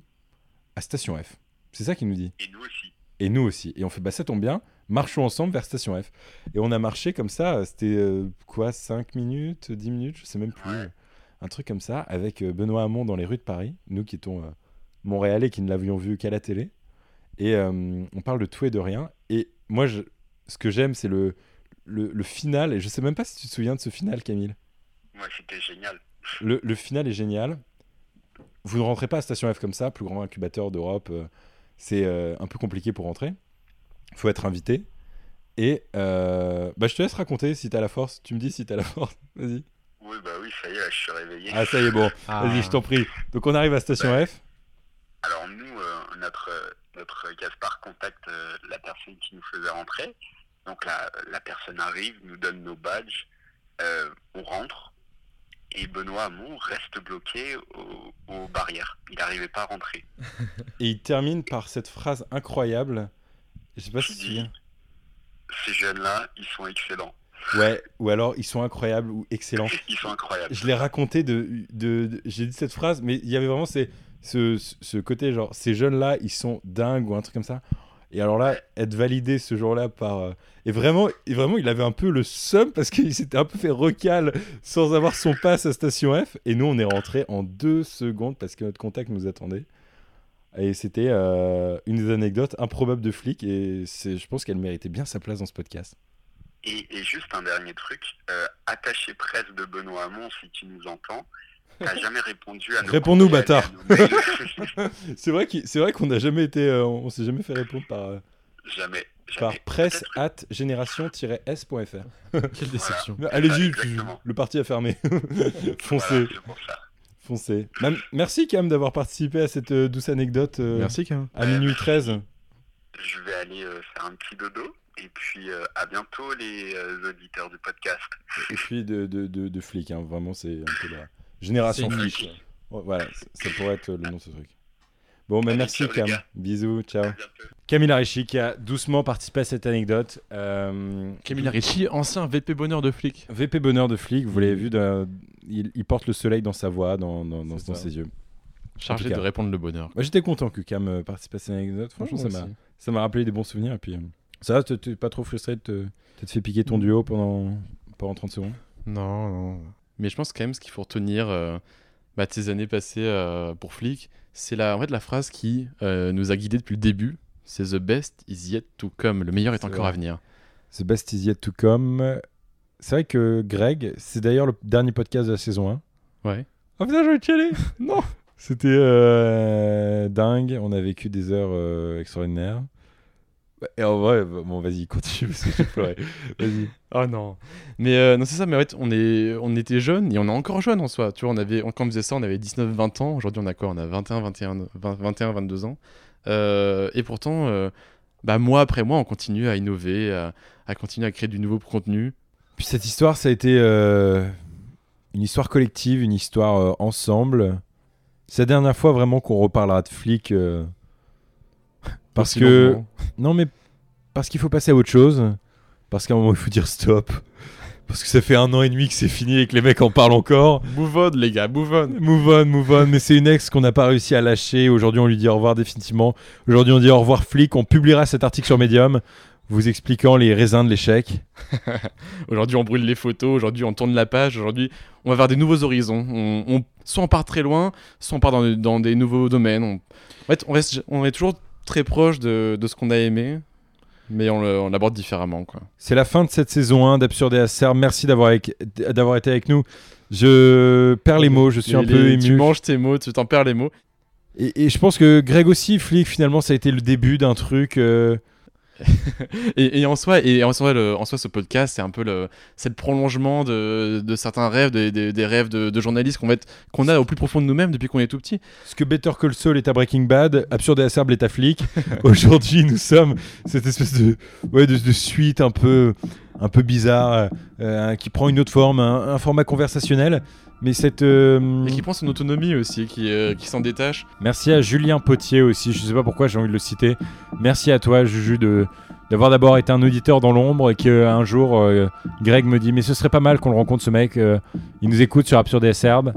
à Station F. C'est ça qu'il nous dit. Et nous aussi. Et nous aussi. Et on fait bah ça tombe bien, marchons ensemble vers Station F. Et on a marché comme ça. C'était quoi, 5 minutes, 10 minutes, je sais même plus. Ouais. Un truc comme ça avec euh, Benoît Hamon dans les rues de Paris. Nous qui étions euh, Montréalais, qui ne l'avions vu qu'à la télé. Et euh, on parle de tout et de rien. Et moi, je, ce que j'aime, c'est le, le, le final. Et je sais même pas si tu te souviens de ce final, Camille. Ouais, c'était génial. Le, le final est génial. Vous ne rentrez pas à Station F comme ça, plus grand incubateur d'Europe. euh, c'est euh, un peu compliqué pour rentrer. faut être invité. Et bah, je te laisse raconter si t'as la force. Tu me dis si t'as la force. <laughs> Vas-y. Oui, bah oui, ça y est, là, je suis réveillé. Ah, ça y est, bon. Ah. Vas-y, je t'en prie. Donc, on arrive à Station F. Alors nous, euh, notre, notre Gaspard contacte euh, la personne qui nous faisait rentrer. Donc la, la personne arrive, nous donne nos badges, euh, on rentre. Et Benoît Hamon reste bloqué au- aux barrières. Il n'arrivait pas à rentrer. <laughs> Et il termine par cette phrase incroyable. Je sais pas si souviens. Ces jeunes-là, ils sont excellents. Ouais, ou alors ils sont incroyables ou excellents. Ils sont incroyables. je l'ai raconté de, de, de- j'ai dit cette phrase mais il y avait vraiment ces, ce, ce côté genre ces jeunes là ils sont dingues ou un truc comme ça et alors là être validé ce jour là par euh, et vraiment et vraiment il avait un peu le seum parce qu'il s'était un peu fait recal sans avoir son pass à station F et nous on est rentré en deux secondes parce que notre contact nous attendait et c'était euh, une des anecdotes improbables de flic et je pense qu'elle méritait bien sa place dans ce podcast Et, et juste un dernier truc, euh, attaché presse de Benoît Hamon, si tu nous entends, t'as <laughs> jamais répondu à nos Réponds-nous, bâtard. <laughs> c'est vrai qu'on n'a jamais été euh, on s'est jamais fait répondre par euh, jamais. par presse at génération-s.fr. <laughs> Quelle déception. Allez-y, le parti a fermé. Foncez, Voilà, c'est pour ça. foncez. Merci quand même d'avoir participé à cette euh, douce anecdote euh, Merci, Cam. à minuit 13. Je vais aller euh, faire un petit dodo. Et puis euh, à bientôt les euh, auditeurs du podcast. Et puis de, de, de, de flic, hein. vraiment c'est un peu la génération flic. Ouais, Voilà, ça pourrait être le nom de ce truc. Bon, bah Allez, merci ciao, Cam. Bisous, ciao. Camille Arichi qui a doucement participé à cette anecdote. Euh, Camille Ricci, ancien VP bonheur de flic. VP Bonheur de flic, vous l'avez vu, dans- il, il porte le soleil dans sa voix, dans, dans, dans- C'est dans ça. ses yeux. Chargé de répondre le bonheur. Moi, J'étais content que Cam euh, participe à cette anecdote. Franchement, Ouais, ça m'a aussi. ça m'a rappelé des bons souvenirs. Et puis, euh, ça va, t'es- pas trop frustré de te, t'être fait piquer ton duo pendant, pendant 30 secondes? Non, non. Mais je pense quand même ce qu'il faut retenir euh, bah, de ces années passées euh, pour flic, c'est la, en fait, la phrase qui euh, nous a guidés depuis le début. C'est The best is yet to come. Le meilleur est encore vrai. à venir. The best is yet to come. C'est vrai que Greg, c'est d'ailleurs le dernier podcast de la saison 1. Ouais. Oh putain, je vais chialer <laughs> Non C'était dingue, on a vécu des heures extraordinaires. Et en vrai, bah, bon, vas-y, continue parce que j'ai pleuré. <laughs> Vas-y. Oh non. Mais euh, non, c'est ça, mais en fait, on, est, on était jeunes et on est encore jeunes en soi. Tu vois, on avait, quand on faisait ça, on avait 19-20 ans. Aujourd'hui, on a quoi? On a 21, 21, 20, 21, 22 ans. Euh, et pourtant, euh, bah, mois après mois, on continue à innover, à, à continuer à créer du nouveau contenu. Puis cette histoire, ça a été euh, une histoire collective, une histoire ensemble. C'est la dernière fois vraiment qu'on reparlera de flics. Parce Aussi que. longuement. Non, mais parce qu'il faut passer à autre chose. Parce qu'à un moment, il faut dire stop. Parce que ça fait un an et demi que c'est fini et que les mecs en parlent encore. Move on, les gars, move on. Move on, move on. Mais c'est une ex qu'on n'a pas réussi à lâcher. Aujourd'hui, on lui dit au revoir définitivement. Aujourd'hui, on dit au revoir flic. On publiera cet article sur Medium vous expliquant les raisins de l'échec. <laughs> Aujourd'hui, on brûle les photos. Aujourd'hui, on tourne la page. Aujourd'hui, on va vers des nouveaux horizons. On, on- soit on part très loin, soit on part dans, dans des nouveaux domaines. On, en fait, on, reste, on est toujours très proche de, de ce qu'on a aimé, mais on l'aborde différemment. Quoi. C'est la fin de cette saison 1 d'Absurde et Acer. Merci d'avoir été avec nous. Je perds les mots, je suis un peu les- ému. Tu manges tes mots, tu t'en perds les mots. Et, et je pense que Greg aussi, flic, finalement, ça a été le début d'un truc. euh, Et, et en soi, et en soi, le- en soi, ce podcast, c'est un peu le, c'est le prolongement de, de certains rêves, des, des- des rêves de, de journalistes qu'on a au plus profond de nous-mêmes depuis qu'on est tout petit. Ce que Better Call Saul est à Breaking Bad, Absurde et Acerbe est à Flic. <laughs> Aujourd'hui, nous sommes cette espèce de, ouais, de, de suite un peu, un peu bizarre, euh, qui prend une autre forme, un, un format conversationnel. Mais cette. euh, Et qui prend son autonomie aussi, qui, euh, qui s'en détache. Merci à Julien Potier aussi, je sais pas pourquoi j'ai envie de le citer. Merci à toi, Juju, de d'avoir d'abord été un auditeur dans l'ombre et qu'un jour, euh, Greg me dit Mais ce serait pas mal qu'on le rencontre, ce mec. il nous écoute sur Absurde et Acerbe.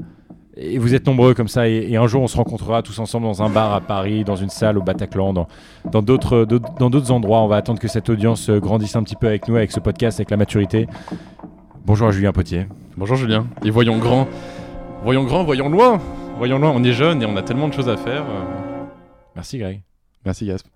Et vous êtes nombreux comme ça, et, et un jour on se rencontrera tous ensemble dans un bar à Paris, dans une salle au Bataclan, dans dans d'autres dans d'autres endroits. On va attendre que cette audience grandisse un petit peu avec nous, avec ce podcast, avec la maturité. Bonjour à Julien Potier. Bonjour Julien. Et voyons grand. Voyons grand, voyons loin. Voyons loin, on est jeune et on a tellement de choses à faire. euh. Merci Greg. Merci Gasp.